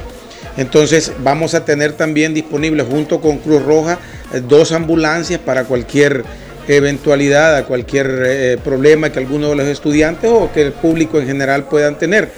Entonces vamos a tener también disponibles junto con Cruz Roja eh, dos ambulancias para cualquier eventualidad, a cualquier eh, problema que alguno de los estudiantes o que el público en general puedan tener.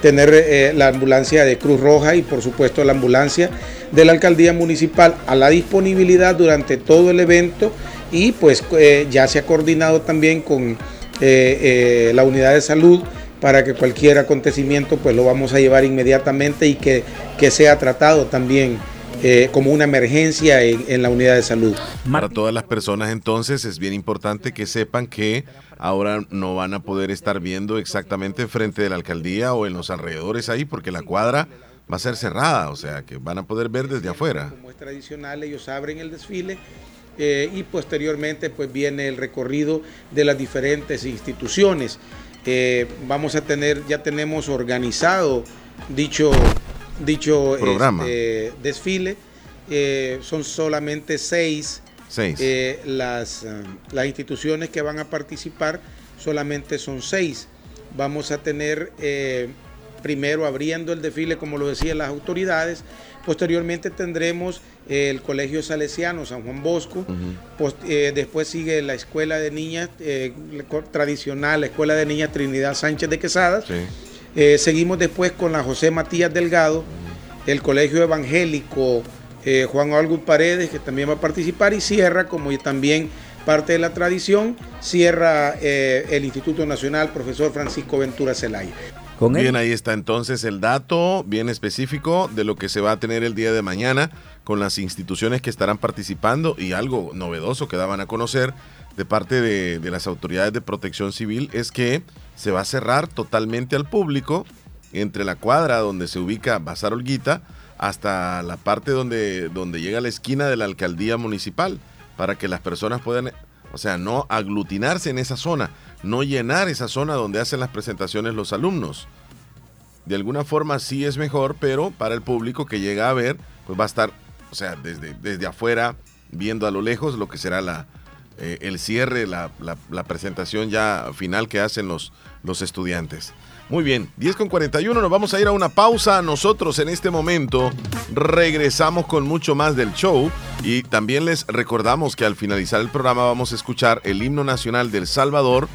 Tener eh, la ambulancia de Cruz Roja y por supuesto la ambulancia de la alcaldía municipal a la disponibilidad durante todo el evento y pues eh, ya se ha coordinado también con la unidad de salud para que cualquier acontecimiento pues lo vamos a llevar inmediatamente y que, que sea tratado también eh, como una emergencia en, la unidad de salud. Para todas las personas entonces es bien importante que sepan que ahora no van a poder estar viendo exactamente frente de la alcaldía o en los alrededores ahí porque la cuadra va a ser cerrada, o sea que van a poder ver desde afuera. Como es tradicional, ellos abren el desfile eh, y posteriormente pues viene el recorrido de las diferentes instituciones. Eh, vamos a tener, ya tenemos organizado dicho dicho programa este, desfile. Eh, son solamente seis, eh, las, las instituciones que van a participar, solamente son seis. Vamos a tener primero abriendo el desfile, como lo decían las autoridades. Posteriormente tendremos el Colegio Salesiano San Juan Bosco. después sigue la Escuela de Niñas tradicional, la Escuela de Niñas Trinidad Sánchez de Quesadas. Eh, seguimos después con la José Matías Delgado, el Colegio Evangélico eh, Juan Álvaro Paredes, que también va a participar, y cierra, como también parte de la tradición, cierra eh, el Instituto Nacional Profesor Francisco Ventura Zelaya. Bien, ahí está entonces el dato bien específico de lo que se va a tener el día de mañana con las instituciones que estarán participando y algo novedoso que daban a conocer de parte de, de las autoridades de protección civil es que se va a cerrar totalmente al público entre la cuadra donde se ubica Bazar Olguita hasta la parte donde, donde llega la esquina de la alcaldía municipal para que las personas puedan, o sea, no aglutinarse en esa zona, no llenar esa zona donde hacen las presentaciones los alumnos. De alguna forma sí es mejor, pero para el público que llega a ver, pues va a estar, o sea, desde, desde afuera, viendo a lo lejos lo que será la, eh, el cierre, la, presentación ya final que hacen los, los estudiantes. Muy bien, 10 con 41, nos vamos a ir a una pausa. Nosotros en este momento regresamos con mucho más del show y también les recordamos que al finalizar el programa vamos a escuchar el himno nacional del Salvador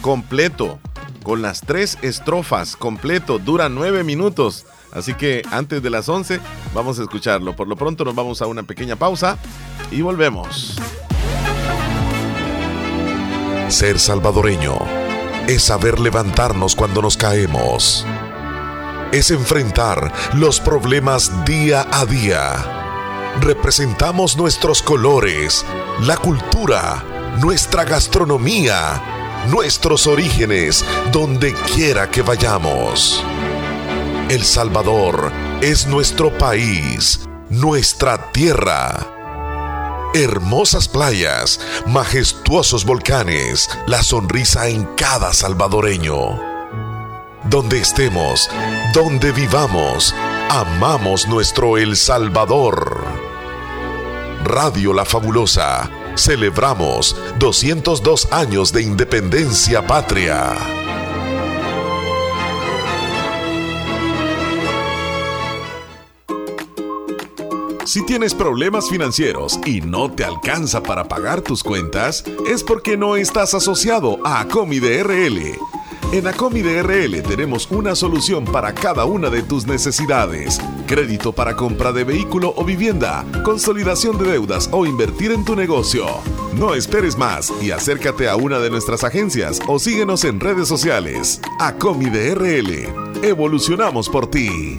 completo, con las tres estrofas completo, dura nueve minutos. Así que antes de las 11 vamos a escucharlo. Por lo pronto nos vamos a una pequeña pausa y volvemos. Ser salvadoreño es saber levantarnos cuando nos caemos. Es enfrentar los problemas día a día. Representamos nuestros colores, la cultura, nuestra gastronomía, nuestros orígenes, donde quiera que vayamos. El Salvador es nuestro país, nuestra tierra hermosas playas, majestuosos volcanes, la sonrisa en cada salvadoreño. Donde estemos, donde vivamos, amamos nuestro El Salvador. Radio La Fabulosa, celebramos 202 años de independencia patria. Si tienes problemas financieros y no te alcanza para pagar tus cuentas, es porque no estás asociado a Acomi DRL. En Acomi DRL tenemos una solución para cada una de tus necesidades. Crédito para compra de vehículo o vivienda, consolidación de deudas o invertir en tu negocio. No esperes más y acércate a una de nuestras agencias o síguenos en redes sociales. Acomi DRL. Evolucionamos por ti.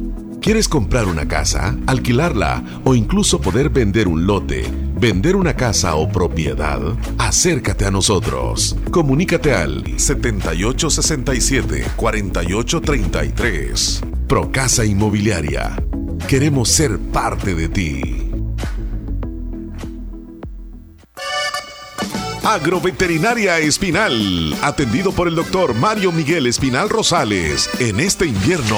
¿Quieres comprar una casa, alquilarla o incluso poder vender un lote? vender una casa o propiedad, acércate a nosotros. Comunícate al 7867-4833. Procasa Inmobiliaria. Queremos ser parte de ti. Agroveterinaria Espinal, atendido por el doctor Mario Miguel Espinal Rosales, en este invierno.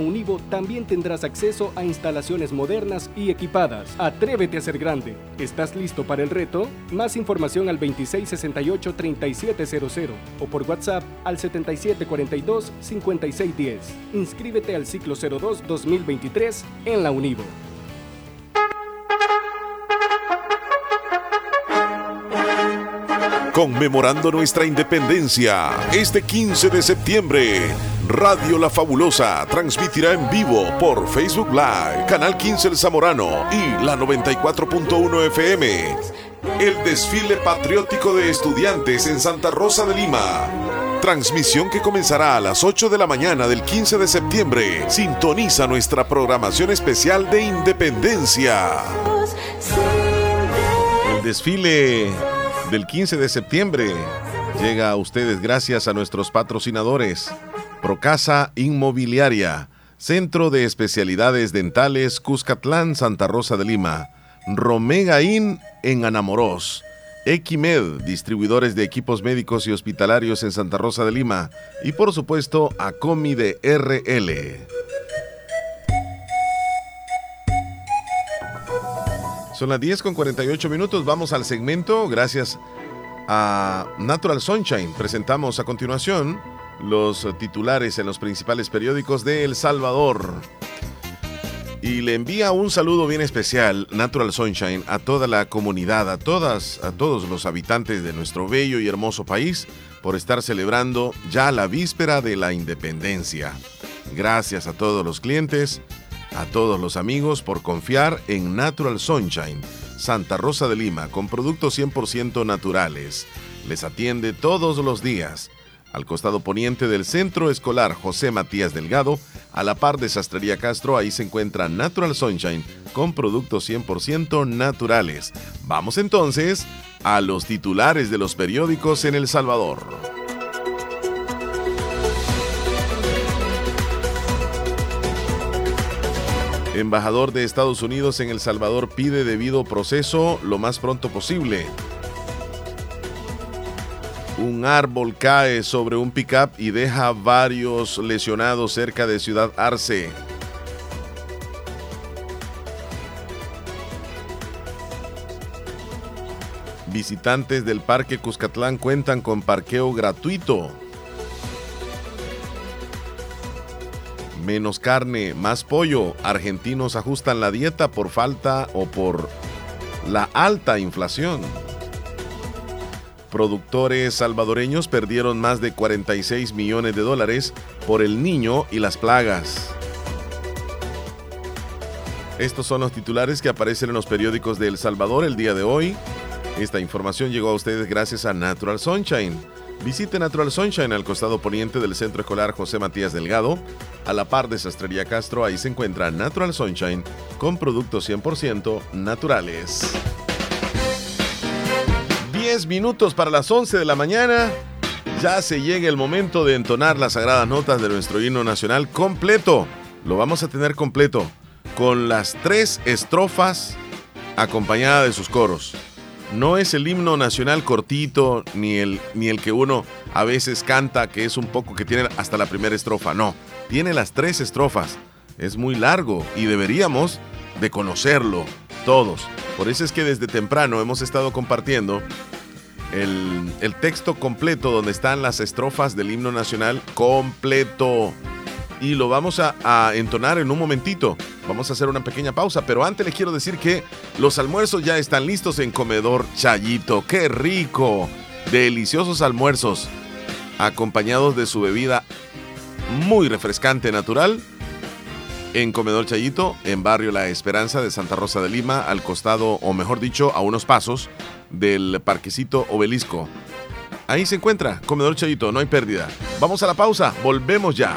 Univo también tendrás acceso a instalaciones modernas y equipadas. Atrévete a ser grande. ¿Estás listo para el reto? Más información al 2668-3700 o por WhatsApp al 7742-5610. Inscríbete al ciclo 02 2023 en la Univo. Conmemorando nuestra independencia, este 15 de septiembre, Radio La Fabulosa transmitirá en vivo por Facebook Live, Canal 15 El Zamorano y la 94.1 FM. El desfile patriótico de estudiantes en Santa Rosa de Lima. Transmisión que comenzará a las 8 de la mañana del 15 de septiembre. Sintoniza nuestra programación especial de independencia. El desfile del 15 de septiembre llega a ustedes gracias a nuestros patrocinadores. Procasa Inmobiliaria, Centro de Especialidades Dentales Cuscatlán, Santa Rosa de Lima, Romegaín en Anamorós, Equimed, distribuidores de equipos médicos y hospitalarios en Santa Rosa de Lima, y por supuesto Acomi de RL. Son las 10 con 48 minutos, vamos al segmento, gracias a Natural Sunshine. Presentamos a continuación los titulares en los principales periódicos de El Salvador. Y le envía un saludo bien especial, Natural Sunshine, a toda la comunidad, a todas, a todos los habitantes de nuestro bello y hermoso país por estar celebrando ya la víspera de la independencia. Gracias a todos los clientes, a todos los amigos por confiar en Natural Sunshine, Santa Rosa de Lima, con productos 100% naturales. Les atiende todos los días al costado poniente del Centro Escolar José Matías Delgado, a la par de Sastrería Castro, ahí se encuentra Natural Sunshine con productos 100% naturales. Vamos entonces a los titulares de los periódicos en El Salvador. Embajador de Estados Unidos en El Salvador pide debido proceso lo más pronto posible. Un árbol cae sobre un pickup y deja varios lesionados cerca de Ciudad Arce. Visitantes del Parque Cuscatlán cuentan con parqueo gratuito. Menos carne, más pollo. Argentinos ajustan la dieta por falta o por la alta inflación. Productores salvadoreños perdieron más de 46 millones de dólares por el niño y las plagas. Estos son los titulares que aparecen en los periódicos de El Salvador el día de hoy. Esta información llegó a ustedes gracias a Natural Sunshine. Visite Natural Sunshine al costado poniente del Centro Escolar José Matías Delgado. A la par de Sastrería Castro, ahí se encuentra Natural Sunshine con productos 100% naturales. 10 minutos para las 11 de la mañana. Ya se llega el momento de entonar las sagradas notas de nuestro himno nacional completo. Lo vamos a tener completo con las tres estrofas acompañada de sus coros. No es el himno nacional cortito, ni el, ni el que uno a veces canta, que es un poco que tiene hasta la primera estrofa. No, tiene las tres estrofas. Es muy largo y deberíamos de conocerlo todos. Por eso es que desde temprano hemos estado compartiendo el, texto completo donde están las estrofas del himno nacional completo y lo vamos a, entonar en un momentito. Vamos a hacer una pequeña pausa, pero antes les quiero decir que los almuerzos ya están listos en Comedor Chayito. ¡Qué rico! Deliciosos almuerzos, acompañados de su bebida muy refrescante natural. En Comedor Chayito, en Barrio La Esperanza de Santa Rosa de Lima, al costado, o mejor dicho, a unos pasos del Parquecito Obelisco. Ahí se encuentra, Comedor Chayito, no hay pérdida. Vamos a la pausa, volvemos ya.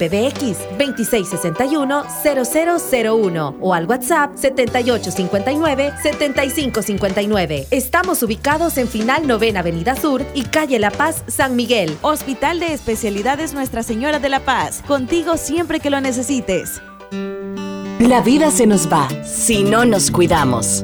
PBX 2661-0001 o al WhatsApp 7859-7559. Estamos ubicados en Final Novena Avenida Sur y Calle La Paz, San Miguel. Hospital de Especialidades Nuestra Señora de la Paz. Contigo siempre que lo necesites. La vida se nos va si no nos cuidamos.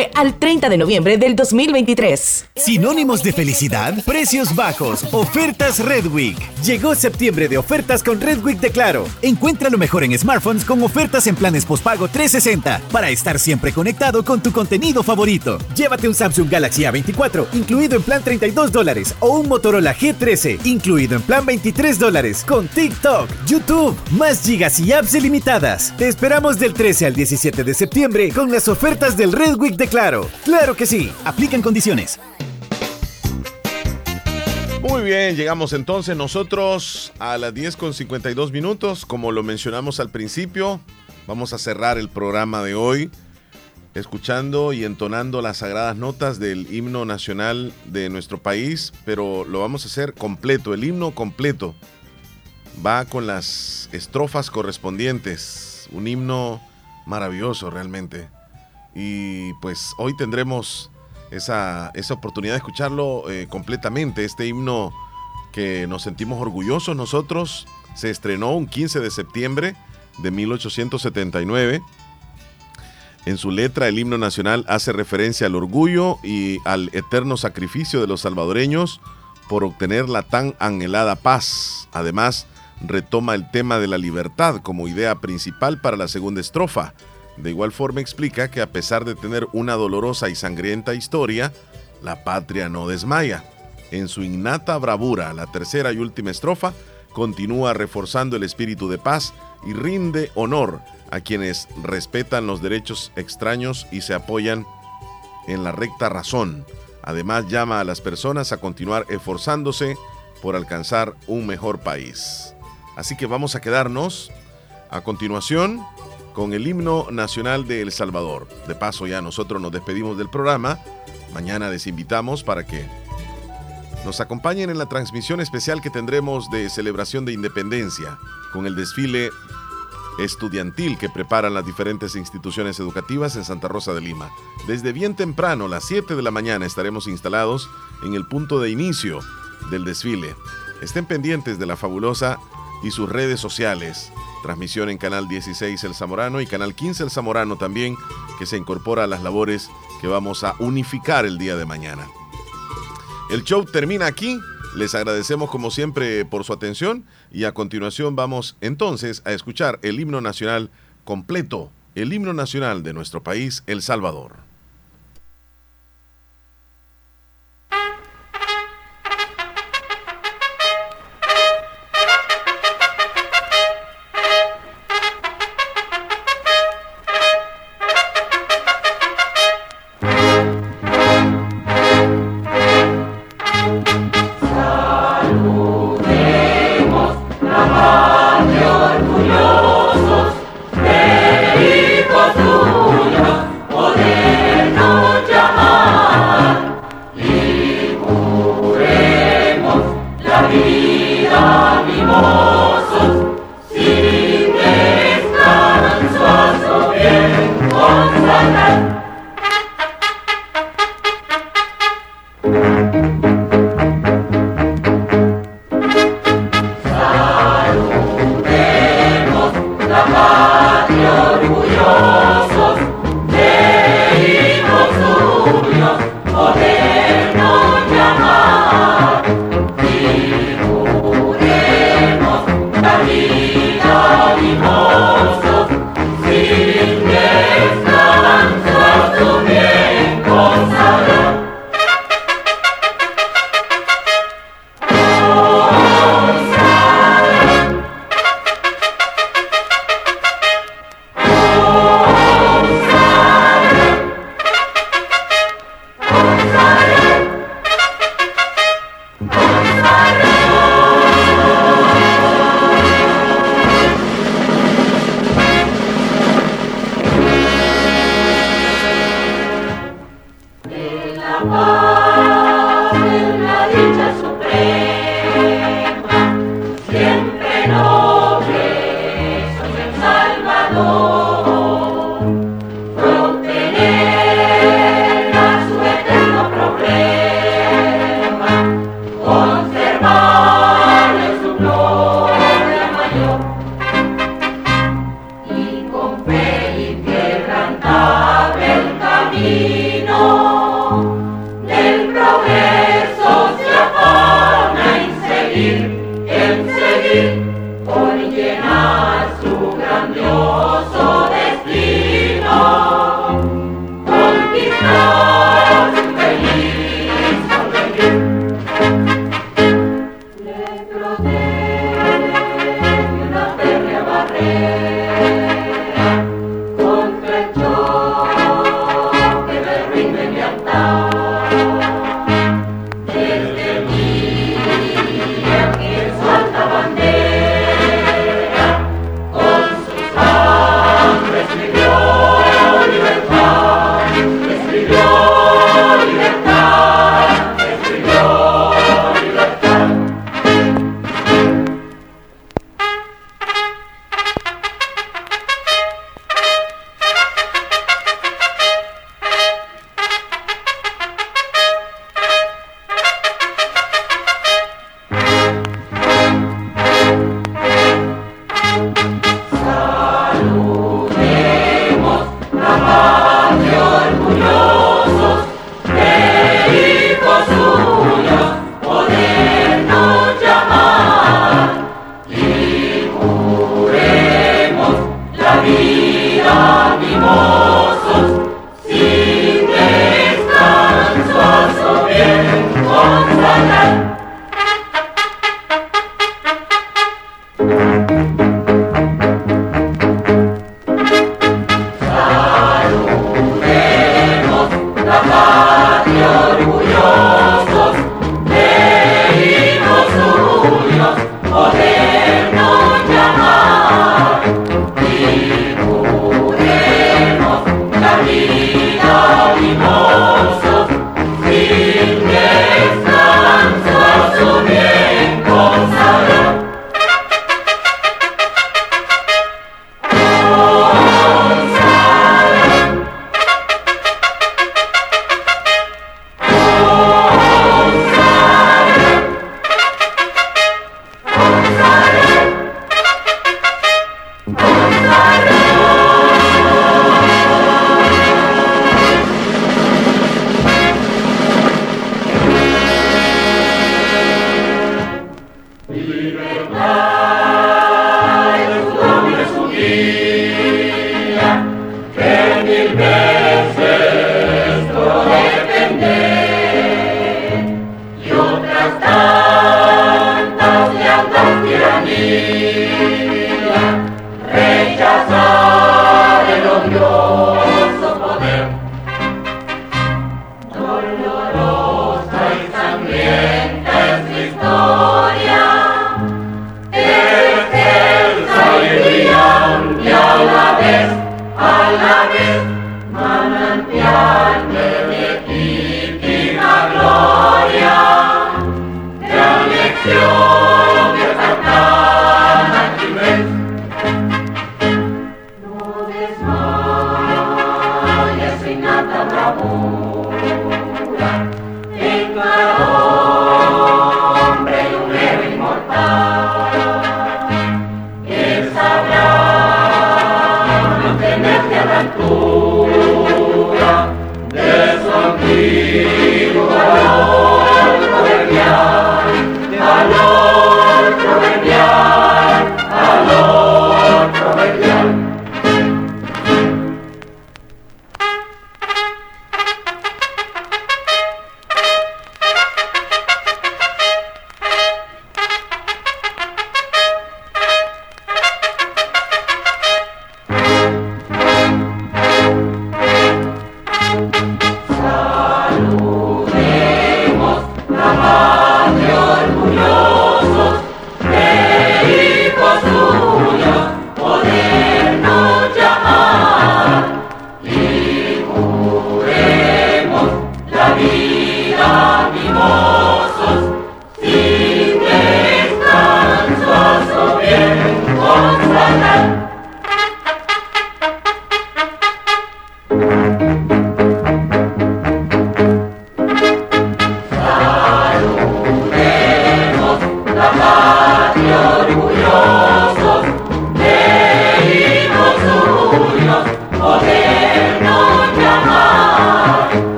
al 30 de noviembre del 2023. Sinónimos de felicidad, precios bajos, ofertas Redweek. Llegó septiembre de ofertas con Redweek de Claro. Encuentra lo mejor en smartphones con ofertas en planes postpago 360 para estar siempre conectado con tu contenido favorito. Llévate un Samsung Galaxy A24 incluido en plan 32 dólares o un Motorola G13 incluido en plan 23 dólares con TikTok, YouTube, más gigas y apps ilimitadas. Te esperamos del 13 al 17 de septiembre con las ofertas del Redweek de Claro. Claro que sí. Aplican condiciones. Muy bien, llegamos entonces nosotros a las 10 con 52 minutos. Como lo mencionamos al principio, vamos a cerrar el programa de hoy escuchando y entonando las sagradas notas del himno nacional de nuestro país, pero lo vamos a hacer completo, el himno completo. va con las estrofas correspondientes. Un himno maravilloso realmente. Y pues hoy tendremos esa, esa oportunidad de escucharlo eh, completamente. Este himno que nos sentimos orgullosos nosotros se estrenó un 15 de septiembre de 1879. En su letra, el himno nacional hace referencia al orgullo y al eterno sacrificio de los salvadoreños por obtener la tan anhelada paz. Además, retoma el tema de la libertad como idea principal para la segunda estrofa. De igual forma explica que a pesar de tener una dolorosa y sangrienta historia, la patria no desmaya. En su innata bravura, la tercera y última estrofa continúa reforzando el espíritu de paz y rinde honor a quienes respetan los derechos extraños y se apoyan en la recta razón. Además llama a las personas a continuar esforzándose por alcanzar un mejor país. Así que vamos a quedarnos a continuación con el himno nacional de El Salvador. De paso ya nosotros nos despedimos del programa. Mañana les invitamos para que nos acompañen en la transmisión especial que tendremos de celebración de independencia con el desfile estudiantil que preparan las diferentes instituciones educativas en Santa Rosa de Lima. Desde bien temprano, las 7 de la mañana, estaremos instalados en el punto de inicio del desfile. Estén pendientes de la fabulosa y sus redes sociales. Transmisión en Canal 16 El Zamorano y Canal 15 El Zamorano también, que se incorpora a las labores que vamos a unificar el día de mañana. El show termina aquí. Les agradecemos como siempre por su atención y a continuación vamos entonces a escuchar el himno nacional completo, el himno nacional de nuestro país, El Salvador.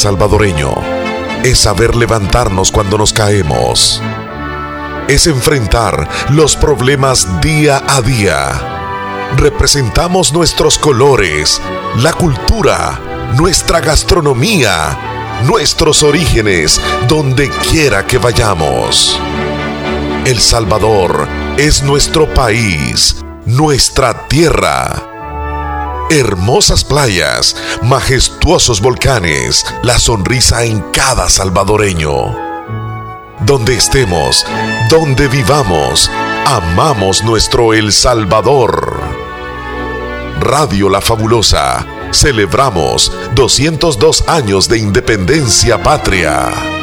Salvadoreño es saber levantarnos cuando nos caemos. Es enfrentar los problemas día a día. Representamos nuestros colores, la cultura, nuestra gastronomía, nuestros orígenes, donde quiera que vayamos. El Salvador es nuestro país, nuestra tierra hermosas playas, majestuosos volcanes, la sonrisa en cada salvadoreño. Donde estemos, donde vivamos, amamos nuestro El Salvador. Radio La Fabulosa, celebramos 202 años de independencia patria.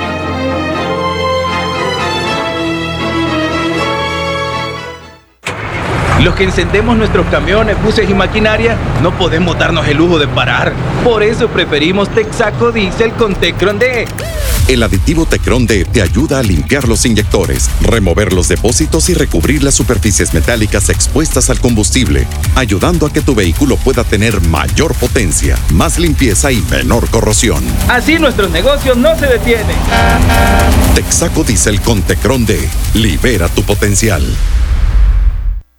Los que encendemos nuestros camiones, buses y maquinaria no podemos darnos el lujo de parar. Por eso preferimos Texaco Diesel con Tecron D. El aditivo Tecron D te ayuda a limpiar los inyectores, remover los depósitos y recubrir las superficies metálicas expuestas al combustible, ayudando a que tu vehículo pueda tener mayor potencia, más limpieza y menor corrosión. Así nuestros negocios no se detienen. Texaco Diesel con Tecron D. Libera tu potencial.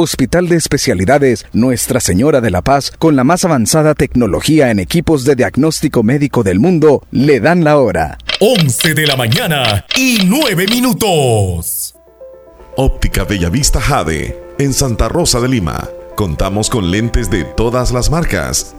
Hospital de Especialidades Nuestra Señora de la Paz, con la más avanzada tecnología en equipos de diagnóstico médico del mundo, le dan la hora. 11 de la mañana y 9 minutos. Óptica Bellavista Jade, en Santa Rosa de Lima. Contamos con lentes de todas las marcas